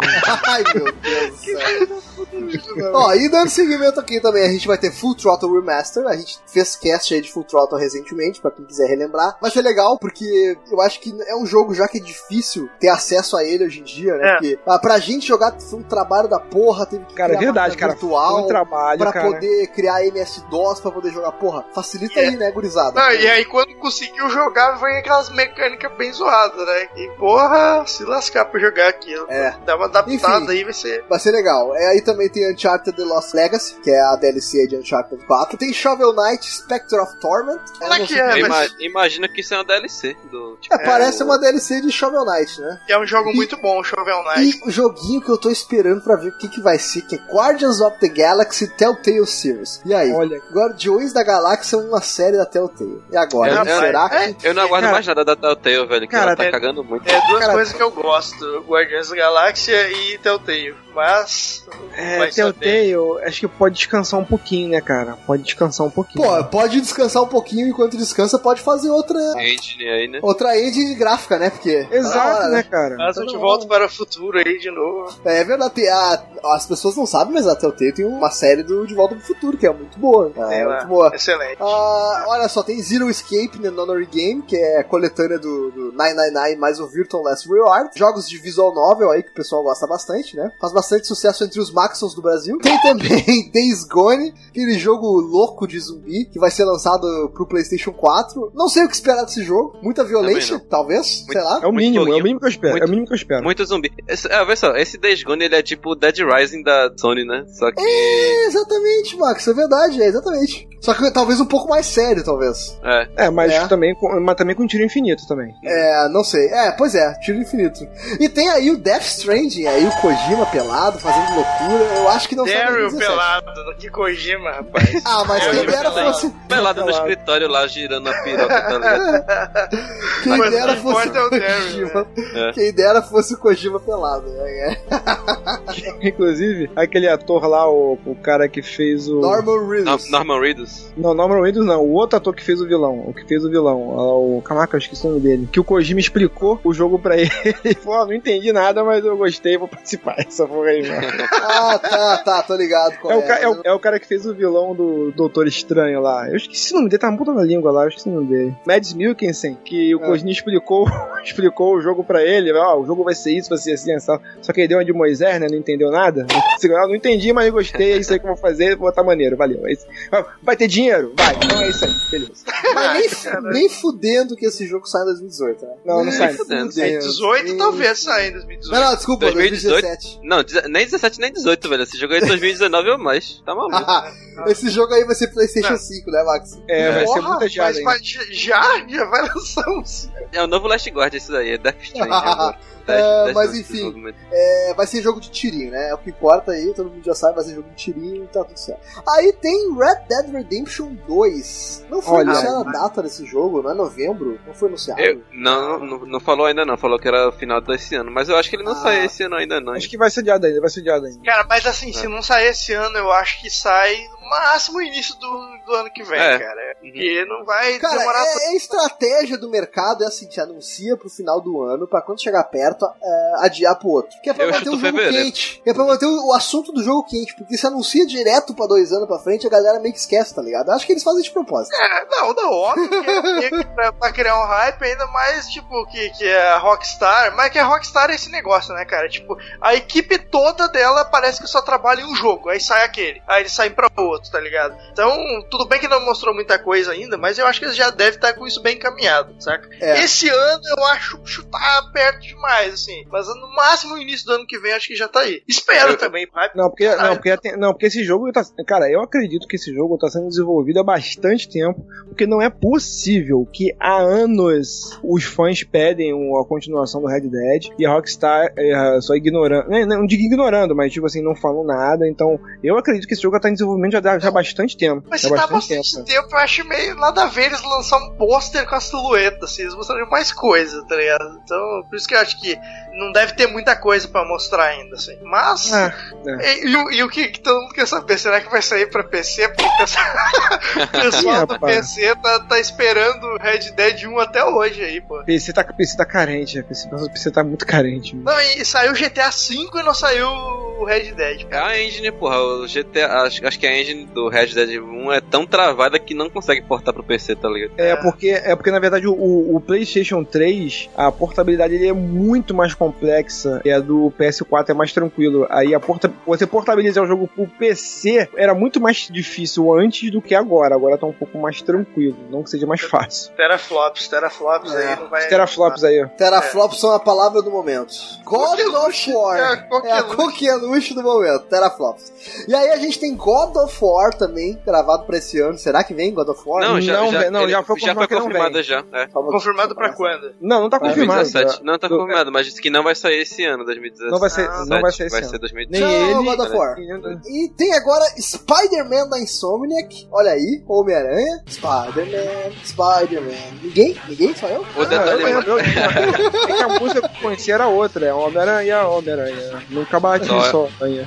Ai, meu Deus do céu. Ó, e dando seguimento aqui também, a gente vai ter Full Throttle Remaster. A gente fez cast aí de Full Throttle recentemente, pra quem quiser relembrar. Mas foi legal, porque eu acho que é um jogo já que é difícil ter acesso a ele hoje em dia, né? É. Porque ah, pra gente jogar foi um trabalho da porra, teve que Cara, é criar verdade, cara. virtual. Foi um trabalho, Pra cara. poder criar MS-DOS, pra poder jogar. Porra, facilita É. aí, né, gurizada? Não, e aí quando conseguiu jogar, vem aquelas mecânicas bem zoadas, né? E porra, se lascar pra jogar aquilo. É. Uma adaptada Enfim. aí, vai ser. Vai ser legal. É, aí também tem Uncharted The Lost Legacy, que é a DLC de Uncharted 4. Tem Shovel Knight Spectre of Torment. Como é que é? Mas- Imagina que isso é uma DLC do. Tipo, É, parece uma DLC de Shovel Knight, né? É um jogo E- muito bom, Shovel Knight. E o joguinho que eu tô esperando pra ver o que, que vai ser, que é Guardians of the Galaxy Telltale Series. E aí? Olha, Guardiões da Galáxia é uma série da Telltale. E agora? É, é, será é. que... eu não aguardo Cara- mais nada da Telltale, velho. Que Cara, ela tá é- cagando muito. É duas Cara- coisas que eu gosto: Guardiões da Galáxia e Telltale. Mas. é. Telltale, acho que pode descansar um pouquinho, né, cara? Pode descansar um pouquinho. Pô, pode descansar um pouquinho, enquanto descansa, pode fazer outra... Engine aí, né? Outra engine gráfica, né? Porque... Exato, da hora, né, cara? Mas eu Tá te bom. volto para o futuro aí de novo. É verdade, tem a- as pessoas não sabem, mas a Telltale tem uma série do De Volta pro Futuro, que é muito boa. É, É, muito boa. Excelente. Ah, olha só, tem Zero Escape The Nonary Game, que é a coletânea do, do 999 mais o Virtual Last Reward. Jogos de visual novel aí que o pessoal gosta bastante, né? Faz bastante sucesso entre os Maxons do Brasil. Tem também Days Gone, aquele jogo louco de zumbi, que vai ser lançado pro PlayStation 4. Não sei o que esperar desse jogo. Muita violência, talvez, sei lá. É o Muito mínimo, é o mínimo que eu espero. Muito- É o mínimo que eu espero. Muito zumbi. Esse, é, vê só, esse Days Gone ele é tipo o Dead Rising da Sony, né? Só que. É, exatamente, Max, é verdade, é exatamente. Só que talvez um pouco mais sério, talvez. É. É, mas É. também com, mas também com tiro infinito também. É, não sei. É, pois é, tiro infinito. E tem aí o Death Stranding, aí o Kojima pelado. fazendo loucura. Eu acho que não Daryl 2017. pelado no Kikojima, rapaz. Ah, mas É, quem eu dera fosse. Pelado no escritório lá, girando a piroca, tá ligado? Quem Mas dera que fosse é o Kojima. É. Quem dera fosse o Kojima pelado. né? Inclusive, aquele ator lá, o, o cara que fez o. Norman No- Reedus. Norman Reedus. Não, Norman Reedus não. O outro ator que fez o vilão. O que fez o vilão. ah, O Caraca, eu esqueci o nome dele. Que o Kojima explicou o jogo pra ele. Ele falou: "Ó, não entendi nada, mas eu gostei, vou participar. Essa porra aí, mano. Ah, tá, tá, tô ligado. É o, ca- é, o, é o cara que fez o vilão do Doutor Estranho lá. Eu esqueci o nome dele, tá na ponta da língua lá, eu esqueci o nome dele. Mads Mikkelsen, que o É. Kojima explicou, explicou o jogo pra ele. Ó, o jogo vai ser isso, vai ser assim, essa. Só que ele deu uma de Moisés, né? Não entendeu nada. Eu não entendi, mas eu gostei, é isso aí que eu vou fazer, vou botar maneiro, valeu. É. Vai ter dinheiro? Vai, então é isso aí, beleza. Mas nem, nem fudendo que esse jogo sai em 2018, né? Não, não Nem sai. fudendo. fudendo. 18 Nem- talvez saia em 2018. Não, não, desculpa, 2018. 2017. Não, nem 17 nem 18, velho. Esse jogo aí é 2019 ou mais. Tá maluco. Esse jogo aí vai ser PlayStation 5, né, Max? É, vai ser Porra, muita mas jada, hein? vai- já? Já vai lançar um É o novo Last Guard esse daí, é Death Stranding agora. É, Death- Death mas enfim. É, vai ser jogo de tirinho, né? É o que importa aí, todo mundo já sabe, vai ser jogo de tirinho e tá tudo certo. Aí tem Red Dead Redemption 2. Não foi Olha anunciada aí. a data desse jogo, não é novembro? Não foi anunciado? Eu- não, não, não falou ainda não, falou que era final desse ano. Mas eu acho que ele não Ah. sai esse ano ainda não. Acho que vai ser adiado ainda, vai ser adiado ainda. Cara, mas assim, É. se não sair esse ano, eu acho que sai no máximo início do, do ano que vem, É. cara. Porque não vai Cara, demorar é, é estratégia do mercado, é assim, te anuncia pro final do ano, pra quando chegar perto, é, adiar pro outro. Que é pra Eu manter o jogo fevereiro. quente. Que é pra manter o, o assunto do jogo quente, porque se anuncia direto pra dois anos pra frente, a galera meio que esquece, tá ligado? Acho que eles fazem de propósito. É, não, não, óbvio que é que pra, pra criar um hype, ainda mais, tipo, que, que é a Rockstar. Mas que a Rockstar é esse negócio, né, cara? Tipo, a equipe toda dela parece que só trabalha em um jogo, aí sai aquele, aí eles saem pra outro, tá ligado? Então, tudo bem que não mostrou muita coisa ainda, mas eu acho que eles já devem estar com isso bem encaminhado, saca? É. Esse ano eu acho chutar perto demais, assim. Mas no máximo no início do ano que vem acho que já tá aí. Espero Eu- também, hype. Não, porque, não, porque, tem- não, porque esse jogo tá. Cara, eu acredito que esse jogo tá sendo desenvolvido há bastante tempo. Porque não é possível que há anos os fãs pedem uma continuação do Red Dead e a Rockstar é, só ignorando. Não, não digo ignorando, mas tipo assim, não falam nada. Então, eu acredito que esse jogo tá em desenvolvimento já, já há bastante tempo. Mas já se tá bastante tempo. tempo, eu acho meio nada a ver eles lançar um pôster com a silhueta, assim, eles mostrariam mais coisa, tá ligado? Então, por isso que eu acho que não deve ter muita coisa pra mostrar ainda, assim. Mas. Ah, E, e o- e o que, que todo mundo quer saber? Será que vai sair pra PC? Porque o pessoal, do. PC tá, tá esperando o Red Dead 1 até hoje aí, pô. PC tá, PC tá carente, PC, o PC tá muito carente. mano. Não, e saiu GTA V e não saiu o Red Dead. É a engine, porra. O GTA. Acho, acho que a engine do Red Dead 1 é tão travada que não consegue portar pro PC, tá ligado? É, porque, é porque na verdade o, o PlayStation 3, a portabilidade ele é muito mais complexa e a do PS4 é mais tranquilo. Aí a porta, você portabilizar o jogo pro PC era muito mais difícil antes do que agora. Agora tá um pouco mais tranquilo, não que seja mais fácil. Teraflops, teraflops É. aí não vai. Teraflops aí. Teraflops são a palavra do momento. God of War. é, É a coqueluche. coqueluche do momento, Teraflops. E aí a gente tem God of War também, gravado pra esse ano. Será que vem God of War? Não, já, não, já, não, ele- já foi já confirmado foi que não confirmado vem. já. É. Confirmado pra quando? Não, não tá confirmado. 2017. Não, tá Eu- confirmado, mas disse que não vai sair esse ano, 2017. Não vai ser, Ah, não vai ser esse vai ano. ser Nem 2017. Não, ele. God of War. nem- E tem agora Spider-Man da Insomniac. Olha aí, Homem-Aranha. Spider-Man, Spider-Man. Ninguém? Ninguém? Só eu? O detalhe Ah, eu, eu, eu, é que a música que eu conhecia era outra, é Homem-Aranha, Homem-Aranha. Nunca bati Só é. só. Eu- eu-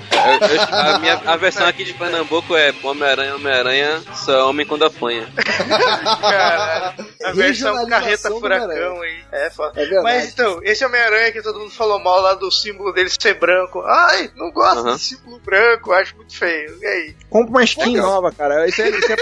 a, minha, a versão aqui de Pernambuco é Homem-Aranha, Homem-Aranha, só é homem quando apanha. Cara, a versão carreta furacão aí. É foda. É verdade. Mas então, esse Homem-Aranha que todo mundo falou mal lá do símbolo dele ser branco. Ai, não gosto Aham. do símbolo branco, acho muito feio. E aí? Compra uma skin Legal. nova, cara. Isso é, isso é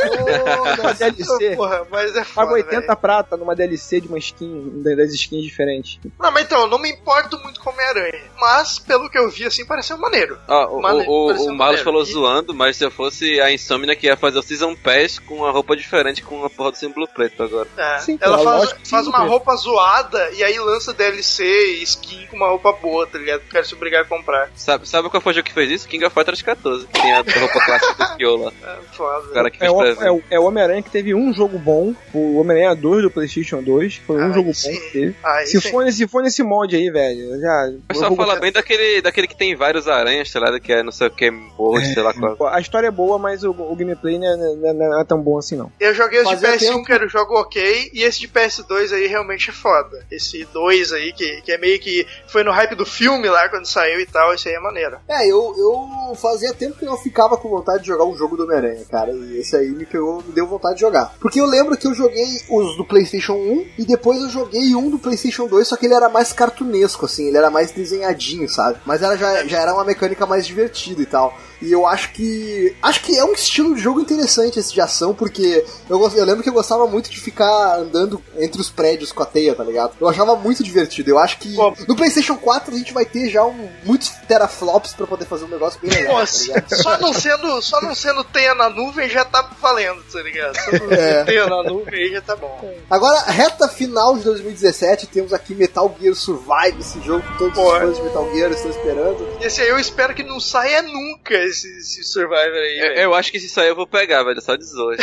Ô, uma DLC. Porra, mas é Paga foda. 80 velho. prata numa DLC de uma skin, das skins diferentes. Não, mas então, eu não me importo muito com Homem-Aranha. Mas, pelo que eu vi, assim, pareceu maneiro. Ó, o, Mane- o, pareceu o Marlos maneiro. falou E- zoando, mas se eu fosse a Insomnia que ia fazer o Season Pass com uma roupa diferente com a porra do símbolo preto agora. Ah, É, Sim, ela claro, faz, faz uma cara. roupa zoada e aí lança DLC e skin com uma roupa boa, tá ligado? Quero se obrigar a comprar. Sabe, sabe qual foi o jogo que fez isso? King of Fighters 14. que Tem a roupa clássica do Kyo lá. É foda. O cara que É fez o, é, o- é o Homem-Aranha que teve um jogo bom, o Homem-Aranha 2 do PlayStation 2. Foi um Ah, jogo sim. bom que teve. Aí Se sim. for, nesse- se for nesse molde aí, velho, já. O eu pessoal vou fala bem daquele, daquele que tem vários aranhas, sei lá, que é não sei o que, morro, sei lá qual. A história é boa, mas o, o gameplay não é, não é- não é tão bom assim, não. Eu joguei os de Fazia PS1, tempo. que era o jogo ok, e esse de PS2 aí realmente é foda. Esse 2 aí, que, que é meio que foi no hype do filme lá quando saiu e tal, esse aí é maneiro. É, eu, eu fazia tempo que eu ficava com vontade de jogar um jogo do Homem-Aranha, cara. E esse aí me pegou, me deu vontade de jogar. Porque eu lembro que eu joguei os do PlayStation 1 e depois eu joguei um do PlayStation 2, só que ele era mais cartunesco, assim, ele era mais desenhadinho, sabe? Mas era, já, já era uma mecânica mais divertida e tal. E eu acho que. Acho que é um estilo de jogo interessante esse de ação, porque eu, eu lembro que eu gostava muito de ficar andando entre os prédios com a teia, tá ligado? Eu achava muito divertido. Eu acho que Pô. no PlayStation 4 a gente vai ter já um, muitos teraflops pra poder fazer um negócio bem legal. Pô, tá só não sendo, só não sendo teia na nuvem já tá valendo, tá ligado? Só não É. sendo teia na nuvem aí já tá bom. Agora, reta final de 2017, temos aqui Metal Gear Survive, esse jogo que todos Pô, os fãs de Metal Gear estão esperando. Esse aí eu espero que não saia nunca esse, esse Survivor aí. Eu, eu acho que se sair eu vou pegar, velho, só hoje.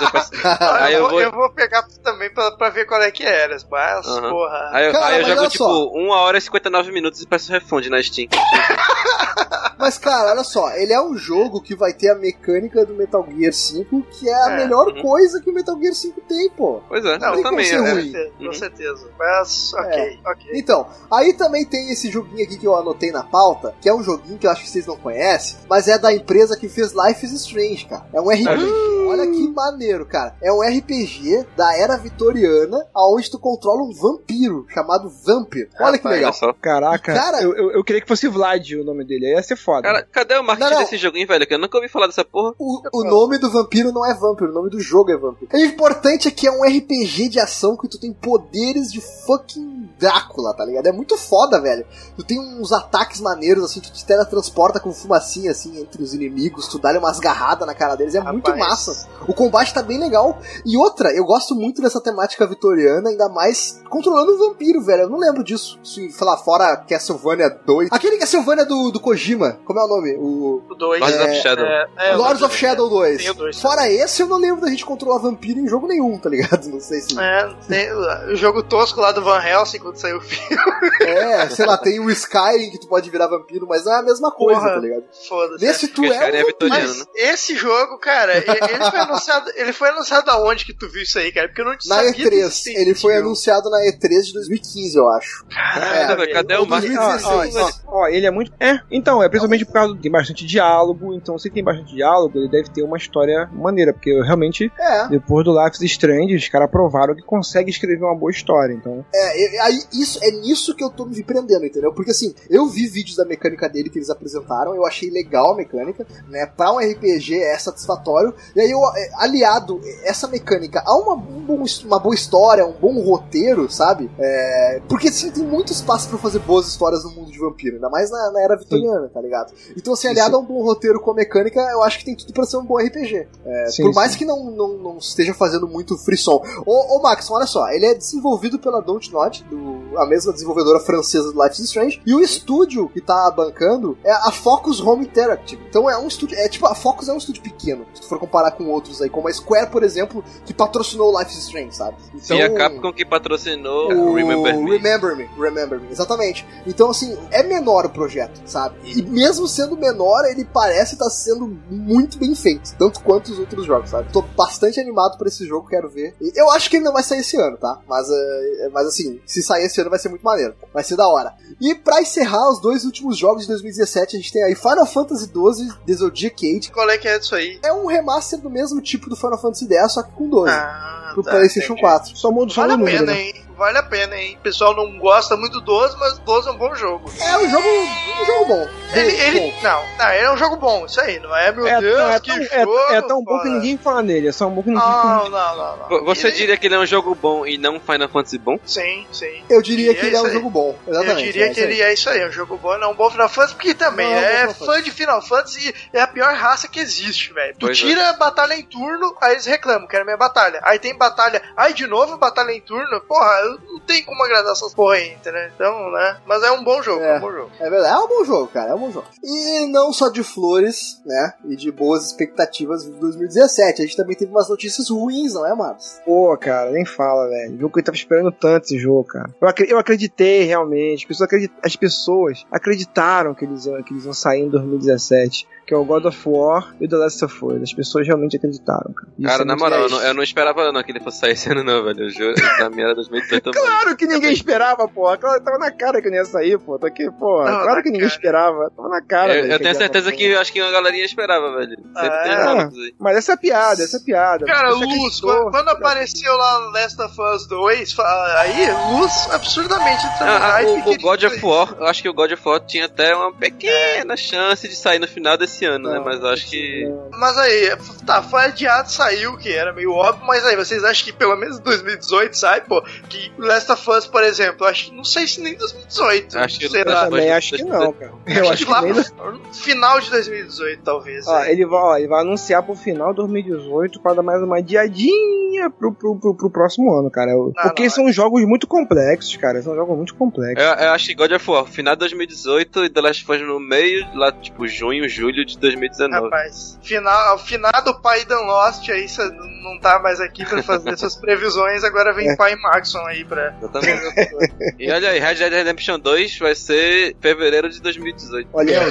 Eu peço- Ah, aí eu, vou, eu vou pegar também pra, pra ver qual é que era. Mas, Aham. porra. Aí eu, Cara, aí eu jogo tipo só. 1 hora e 59 minutos e peço refund na Steam. Mas, cara, olha só, ele é um jogo que vai ter a mecânica do Metal Gear 5, que é a É, melhor uhum. coisa que o Metal Gear 5 tem, pô. Pois é, Não, eu tem também. é. ruim. Com Uhum. certeza. Mas, ok, ok. Então, aí também tem esse joguinho aqui que eu anotei na pauta, que é um joguinho que eu acho que vocês não conhecem, mas é da empresa que fez Life is Strange, cara. É um RPG. Olha que maneiro, cara. É um RPG da era vitoriana, aonde tu controla um vampiro chamado Vampir. Olha que legal. olha. Caraca, Cara- eu, eu, eu queria que fosse Vlad o nome dele, aí ia ser foda. Cara, cadê o marketing Não, não. desse joguinho, velho? Que eu nunca ouvi falar dessa porra. O, o nome do vampiro não é vampiro, o nome do jogo é vampiro. O importante é que é um RPG de ação que tu tem poderes de fucking Drácula, tá ligado? É muito foda, velho. Tu tem uns ataques maneiros, assim, tu te teletransporta com fumacinha, assim, entre os inimigos, tu dá umas garradas na cara deles, é muito Rapaz. massa. O combate tá bem legal. E outra, eu gosto muito dessa temática vitoriana, ainda mais controlando um vampiro, velho. Eu não lembro disso. Se, sei lá, fora Castlevania 2. Aquele Castlevania do, do Kojima, como é o nome? O O 2. Lords É, of Shadow. É, é, Lords of Shadow 2. Tem o dois Fora esse, eu não lembro da gente controlar vampiro em jogo nenhum, tá ligado? Não sei se. É, tem o jogo tosco lá do Van Helsing quando saiu o filme. É, sei lá, tem o Skyrim que tu pode virar vampiro, mas é a mesma coisa, Porra. tá ligado? Foda-se. Nesse tu é é vitoriano, Mas né? esse jogo, cara, ele foi anunciado. Ele foi anunciado aonde que tu viu isso aí, cara? Porque eu não Na sabia E3. desse Ele foi jogo. anunciado na E3 de 2015, eu acho. Caralho, É. Cadê o? 2016. Ó, ó, ó, ele é muito. É, então, é principalmente por causa do. Tem bastante diálogo, então se tem bastante diálogo, ele deve ter uma história maneira, porque eu, realmente, É, depois do Life is Strange, os caras provaram que consegue escrever uma boa história, então. é, é, aí isso, é nisso que eu tô me prendendo, entendeu? Porque assim, eu vi vídeos da mecânica dele que eles apresentaram, eu achei legal a mecânica, né? Pra um RPG é satisfatório, e aí eu, é, aliado essa mecânica a uma, um uma boa história, um bom roteiro, sabe? É, porque assim, tem muito espaço pra fazer boas histórias no mundo de vampiro, ainda mais na, na era vitoriana, tá ligado? Então, assim, aliado a um bom roteiro com a mecânica, eu acho que tem tudo pra ser um bom RPG. É, Sim, por mais sim. que não, não, não esteja fazendo muito frisson. Ô, ô Max, olha só, ele é desenvolvido pela Don't Not, do, a mesma desenvolvedora francesa do Life is Strange, e o estúdio que tá bancando é a Focus Home Interactive. Então é um estúdio, é tipo, a Focus é um estúdio pequeno, se tu for comparar com outros aí, como a Square, por exemplo, que patrocinou o Life is Strange, sabe? Então, E a Capcom que patrocinou o Remember Me. Remember Me, Remember Me, exatamente. Então, assim, é menor o projeto, sabe? E mesmo sendo menor, ele parece estar sendo muito bem feito, tanto quanto os outros jogos, sabe? Tô bastante animado pra esse jogo, quero ver. Eu acho que ele não vai sair esse ano, tá? Mas, é, mas assim, se sair esse ano vai ser muito maneiro. Vai ser da hora. E pra encerrar os dois últimos jogos de 2017, a gente tem aí Final Fantasy XII The Zodiac Age. Qual é que é disso aí? É um remaster do mesmo tipo do Final Fantasy X, só que com 12. Ah, pro tá, PlayStation entendi. 4. Só muda só Vale o número, pena, né? hein? Vale a pena, hein? O pessoal não gosta muito do 12, mas o 12 é um bom jogo. É um jogo, um jogo bom. Ele, ele, bom. não, não, ele é um jogo bom, isso aí, não é, meu É, Deus, é que tão, jogo. é, é tão bom que ninguém fala nele, é só um bom que ninguém fala. Não, não, não, não. Você Ele- diria que ele é um jogo bom e não um Final Fantasy bom? Sim, sim. Eu diria que É ele é um aí. jogo bom. Exatamente. Eu diria é que ele é isso aí, é um jogo bom, não é um bom Final Fantasy, porque também Não, é é fã de Final Fantasy e é a pior raça que existe, velho. Tu Pois é. tira a batalha em turno, aí eles reclamam, quero minha batalha. Aí tem batalha, aí de novo batalha em turno, porra, eu não tem como agradar essas porra aí, entendeu? Então, né? Mas é um bom jogo, é, É. um bom jogo. É verdade, é um bom jogo, cara, é um bom jogo. E não só de flores, né, e de boas expectativas de 2017, a gente também teve umas notícias ruins, não é, Marcos? Pô, cara, nem fala, velho. Jogo que eu tava esperando tanto esse jogo, cara. Eu, acre- eu acreditei realmente. As pessoas, acredit- as pessoas acreditaram que eles, iam, que eles iam sair em 2017. Que é o God of War e o The Last of Us. As pessoas realmente acreditaram, cara. Isso Cara, é na moral, eu não, eu não esperava não que ele fosse sair esse ano não, velho. Eu juro, pra mim era 2018 também. Claro que ninguém esperava, pô. Claro, Tava na cara que não ia sair, pô. Tá aqui, pô. Claro na que ninguém cara. esperava. Tava na cara. Eu, velho, eu tenho certeza que eu acho que a galerinha esperava, velho. Sempre tem É. Mas essa é piada, essa é piada. Cara, Você Luz, quando, quando apareceu lá no Last of Us 2, fa- aí, Luz absurdamente Ah, ah, o, o God of War, eu acho que o God of War tinha até uma pequena chance de sair no final desse ano, né? Não, Mas eu acho que. Mas aí, tá, foi adiado, saiu, que era meio óbvio, mas aí, vocês acham que pelo menos 2018 sai, pô? Que Last of Us, por exemplo, acho que não sei se nem 2018. Acho que sei eu também acho que não, cara. Eu acho que lá nem... pro final de 2018, talvez. Ó, é. ele, vai, ó, ele vai anunciar pro final de 2018 para dar mais uma diadinha pro, pro, pro, pro próximo ano, cara. Eu- Não, Porque não, são jogos muito complexos, cara. São jogos muito complexos. Eu, eu acho que God of War, final de 2018 e The Last of Us no meio, lá tipo junho, julho de 2019. Rapaz, final, ao finado pai Dan Lost aí, cê não tá mais aqui pra fazer suas previsões, agora vem É. pai Maxon aí pra. Exatamente. e olha aí, Red Dead Redemption 2 vai ser fevereiro de 2018. Olha aí,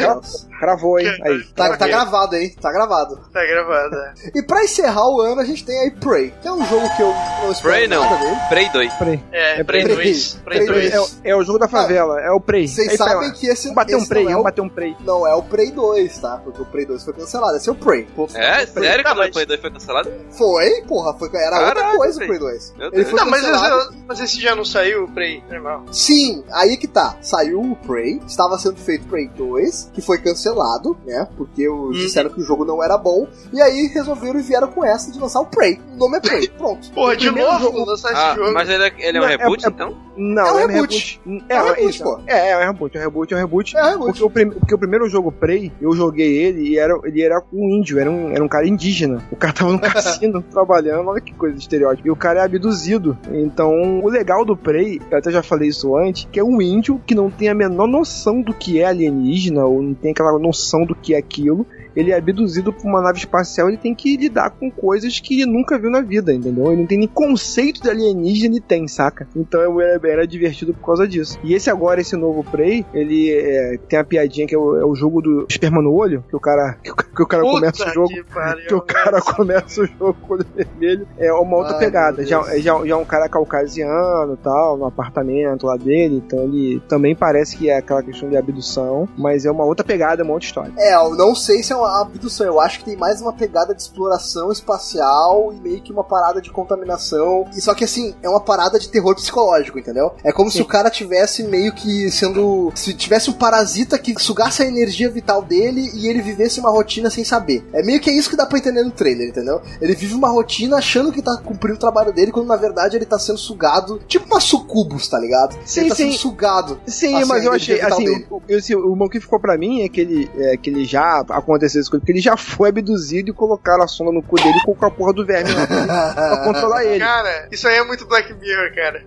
cravou, hein? Aí. Tá, tá Ok. gravado, hein? Tá gravado. Tá gravado. é. E pra encerrar o ano, a gente tem aí Prey, que é um jogo que eu não espero Prey não, nada dele. Prey 2. Prey. É, É Prey Prey. 2. Prey Prey 2. É, o- é o jogo da favela, é o Prey. Vocês sabem que esse, Vamos bater um Prey, é vamos o, bater um Prey. não é o Prey 2, tá? Porque o Prey 2 foi cancelado. Esse é o Prey. Final. É? Prey. Sério que o mas- Play 2 foi cancelado? Foi, porra. Foi, era outra Caraca, coisa o Prey. Prey 2. Meu Ele foi Não, mas, cancelado. esse, mas esse já não saiu, o Prey normal. Sim, aí que tá. Saiu o Prey, estava sendo feito Prey 2, que foi cancelado, né? Porque os Uhum. disseram que o jogo não era bom. E aí resolveram e vieram com essa de lançar o Prey. O nome é Prey. Pronto. Porra, O de novo jogo- lançar esse Ah, jogo. mas ele é, ele é um Não, é- reboot, é- então? Não, É um é um reboot. reboot. É um reboot, isso. pô. É, é um reboot, é um reboot, é um reboot. É um reboot. O, porque o primeiro jogo Prey, eu joguei ele e era, ele era um índio, era um, era um cara indígena. O cara tava no cassino trabalhando, olha que coisa de estereótipo. E o cara é abduzido. Então, o legal do Prey, eu até já falei isso antes, que é um índio que não tem a menor noção do que é alienígena, ou não tem aquela noção do que é aquilo. Ele é abduzido por uma nave espacial, ele tem que lidar com coisas que ele nunca viu na vida, entendeu? Ele não tem nem conceito de alienígena, ele tem, saca? Então era, era divertido por causa disso. E esse agora, esse novo Prey, ele é, tem a piadinha que é o, é o jogo do esperma no olho, que o cara, que o, que o cara Puta começa o jogo que pariu, que o cara começa o jogo com o olho vermelho. É uma outra Ai, pegada. Já, já, já é um cara caucasiano e tal, no apartamento lá dele. Então ele também parece que é aquela questão de abdução, mas é uma outra pegada, é uma outra história. É, eu não sei se é uma abdução. Eu acho que tem mais uma pegada de exploração espacial e meio que uma parada de contaminação. E só que assim, é uma parada de terror psicológico, entendeu? É como se o cara tivesse meio que sendo. Se tivesse um parasita que sugasse a energia vital dele e ele vivesse uma rotina sem saber. É meio que é isso que dá pra entender no trailer, entendeu? Ele vive uma rotina achando que tá cumprindo o trabalho dele, quando na verdade ele tá sendo sugado, tipo uma sucubus, tá ligado? Sim, ele tá sim. sendo sugado. Sim, Assim, mas eu achei, assim, o, assim, o bom que ficou pra mim é que ele, é, que ele já aconteceu com porque ele já foi abduzido e colocaram a sonda no cu dele e colocou a porra do verme lá pra controlar ele. Cara, isso aí é muito Black Mirror, cara.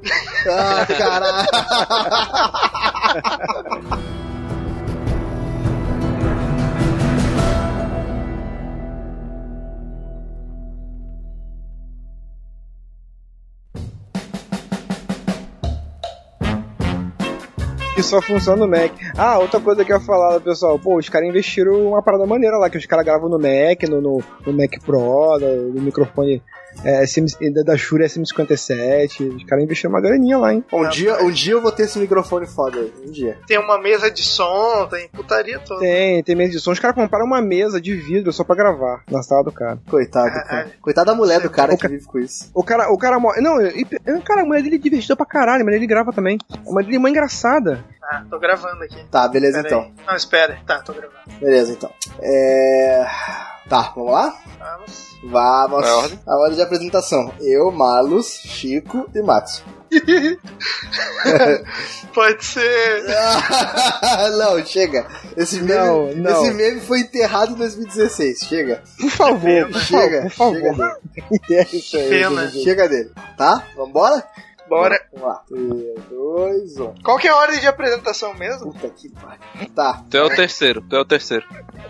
Ah, caralho. que só funciona no Mac. Ah, outra coisa que eu ia falar, pessoal, pô, os caras investiram uma parada maneira lá, que os caras gravam no Mac, no, no, no Mac Pro, no, no microfone é, SM, da, Shure SM57. Os caras investiram uma graninha lá, hein? Um dia, um dia eu vou ter esse microfone foda. Um dia. Tem uma mesa de som, tem putaria toda. Tem, tem mesa de som. Os caras compraram uma mesa de vidro só pra gravar na sala do cara. Coitado, cara. Coitado da mulher do cara que vive com isso. O cara, o cara morre. Não, e- e- cara, a mulher dele é divertida pra caralho, mas ele grava também. A mulher dele é uma engraçada. Ah, tô gravando aqui. Tá, beleza Pera então. aí. Não, espera. Tá, tô gravando. Beleza então. É. Tá, vamos lá? Vamos. Vamos. A ordem? A hora de apresentação. Eu, Malus, Chico e Max. Pode ser. não, chega. Esse meme, Não, não. esse meme foi enterrado em 2016. Chega. Por favor, Chega. por favor. Chega É isso aí. Pena. dele. Chega dele. Tá? Vambora? Bora. Vamos lá. 3, 2, 1. Qual que é a ordem de apresentação mesmo? Puta que pariu. Tá. Tu é o terceiro, tu é o terceiro.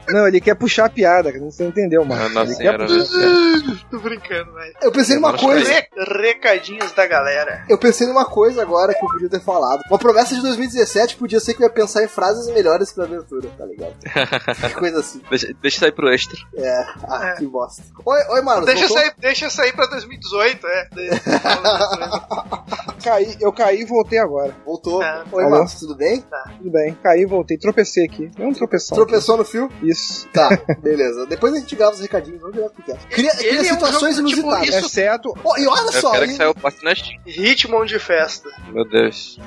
Não, ele quer puxar a piada, cara. Você não entendeu, mano. Ah, nossa ele senhora, quer puxar piada. Tô brincando, velho. Eu pensei numa coisa. Re- Recadinhos da galera. Eu pensei numa coisa agora que eu podia ter falado. Uma promessa de 2017 podia ser que eu ia pensar em frases melhores pra abertura, tá ligado? Que coisa assim. Deixa, deixa sair pro extra. É. Ah, É. que bosta. Oi, oi, mano. Deixa voltou? sair, deixa sair pra 2018, é. Caí, eu caí e voltei agora. Voltou. É. Oi, Alô? Marcos, tudo bem? Tudo bem. Caí e voltei. Tropecei aqui. É um tropeção. Tropeçou no fio? Isso. Tá, beleza. Depois a gente grava os recadinhos, vamos virar pequeno. Cria, Ele cria é um situações jogo, tipo, inusitadas. isso- Exceto. Ó, e olha Eu só, quero hein? que passe na Steam. Ritmo de festa. Meu Deus.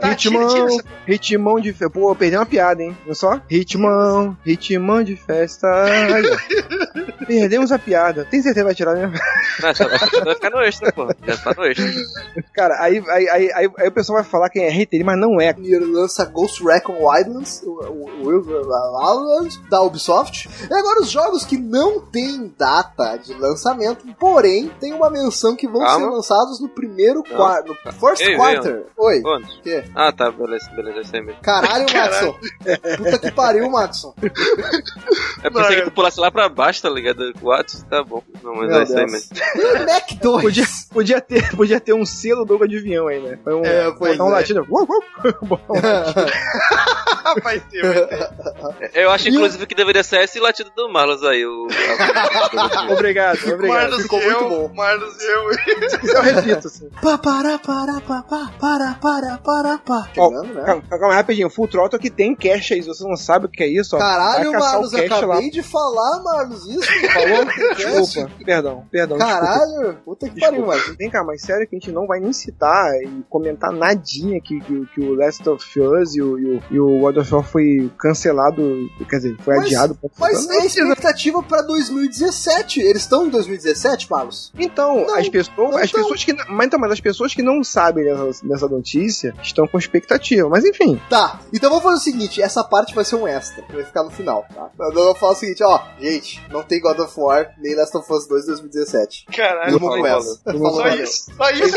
Tá, tira, Ritmão, tira essa- ritmão de festa. Pô, eu perdi uma piada, hein? Não só? Ritmão, ritmão de festa. Perdemos a piada. Tem certeza que vai tirar mesmo? Não, só vai, vai ficar no extra, pô. Já tá no extra. Cara, aí, aí, aí, aí, aí o pessoal vai falar quem é hater, mas não é. Ele lança Ghost Recon Wildlands, Wildlands da Ubisoft. E agora os jogos que não têm data de lançamento, porém tem uma menção que vão Calma. ser lançados no primeiro quarto, no first Ei, quarter. Oi. Onde? Quê? Ah, tá, beleza, beleza, isso aí mesmo. Caralho, Caralho. Maxon. Puta que pariu, Maxon. Eu pensei que tu pulasse lá pra baixo, tá ligado? What? Tá bom. Não, mas Meu é isso aí mesmo. E o Mac 2? Podia, podia, ter, podia ter um selo Douglas de aí, né? Foi um, é, foi um é. latido. Uh, uh, Vai ter, Eu acho, inclusive, que deveria ser esse latido do Marlos aí. O... obrigado, obrigado. Marlos Ficou eu, muito bom. Marlos e eu. eu repito, assim. Pa, para, para, pa, pa, para, para, para, pa. Oh, né? calma, calma, rapidinho. Full Throttle que tem cash aí. Você não sabe o que é isso? Ó. Caralho, Marlos, acabei lá. de falar, Marlos, isso. Falou? desculpa, perdão, perdão. Caralho, desculpa. puta que desculpa. pariu, mano. Vem cá, mas sério que a gente não vai nem citar e comentar nadinha que, que, que o Last of Us e o, e o, e o God of War foi cancelado, quer dizer, foi Mas- adiado. pra- Mas Não é expectativa pra 2017. Eles estão em 2017, Marlos? Então, Não, as pessoas, não as tão. pessoas que, não- mas, então, mas as pessoas que não sabem dessa, dessa notícia estão com expectativa. Mas enfim, Tá, então vamos fazer o seguinte: essa parte vai ser um extra, que vai ficar no final, tá? Eu vou falar o seguinte: ó, gente, não tem God of War nem Last of Us 2 2017. Caralho, Vamos com essa. Vamos Falou, só isso. Só isso.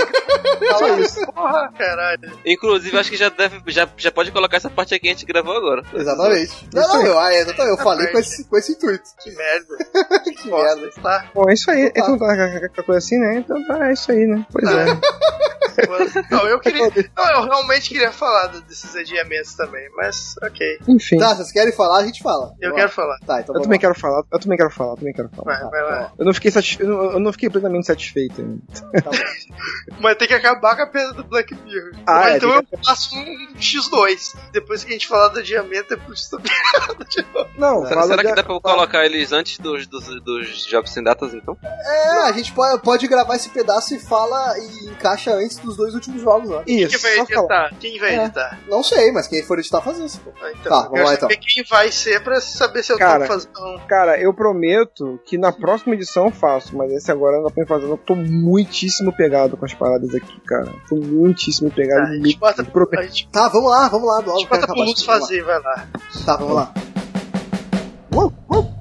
Só isso. Porra, caralho. Inclusive, acho que já, deve, já, já pode colocar essa parte aqui que a gente gravou agora. Exatamente. Não, não, eu, ah, é, exatamente, eu falei com esse, com esse intuito. Que merda. Que merda. Tá. Bom, é isso aí. Então Então tá, aquela coisa assim, né? Então tá, é isso aí, né? Pois é. Não, eu queria. Não, eu realmente queria falar desses adiamentos também, mas ok. Enfim. Tá, vocês querem falar? A gente fala. Eu Vamos quero lá. falar. Tá, então Eu também lá. quero falar, eu também quero falar, eu também quero falar. Vai, vai lá. Eu não fiquei satisfe... eu não- eu não fiquei plenamente satisfeito ainda. Tá bom. Mas tem que acabar com a pena do Black Mirror. Ah, Ou é, então eu faço um X2. Depois que a gente falar do adiamento, eu puxo essa piada de novo. Não, Será, será que dá pra eu colocar eles antes dos, dos, dos jogos sem datas, então? É, a gente pode, pode gravar esse pedaço e fala e encaixa antes dos dois últimos jogos, né? Quem Isso, vai só falar. editar? Quem vai É. editar? Não sei, mas quem for editar faz isso, pô. Ah, Então, Tá, vamos lá, então. quem vai ser pra saber se eu Cara. tô fazendo. Cara, eu prometo que na próxima edição eu faço, mas esse agora eu não tô fazendo. Eu tô muitíssimo pegado com as paradas aqui, cara. Tô muitíssimo pegado. Tá, a gente bota, a gente, Tá, vamos lá, vamos lá, do a gente bota pro Lutz fazer, vai lá. Tá, vamos lá. Uh, uh.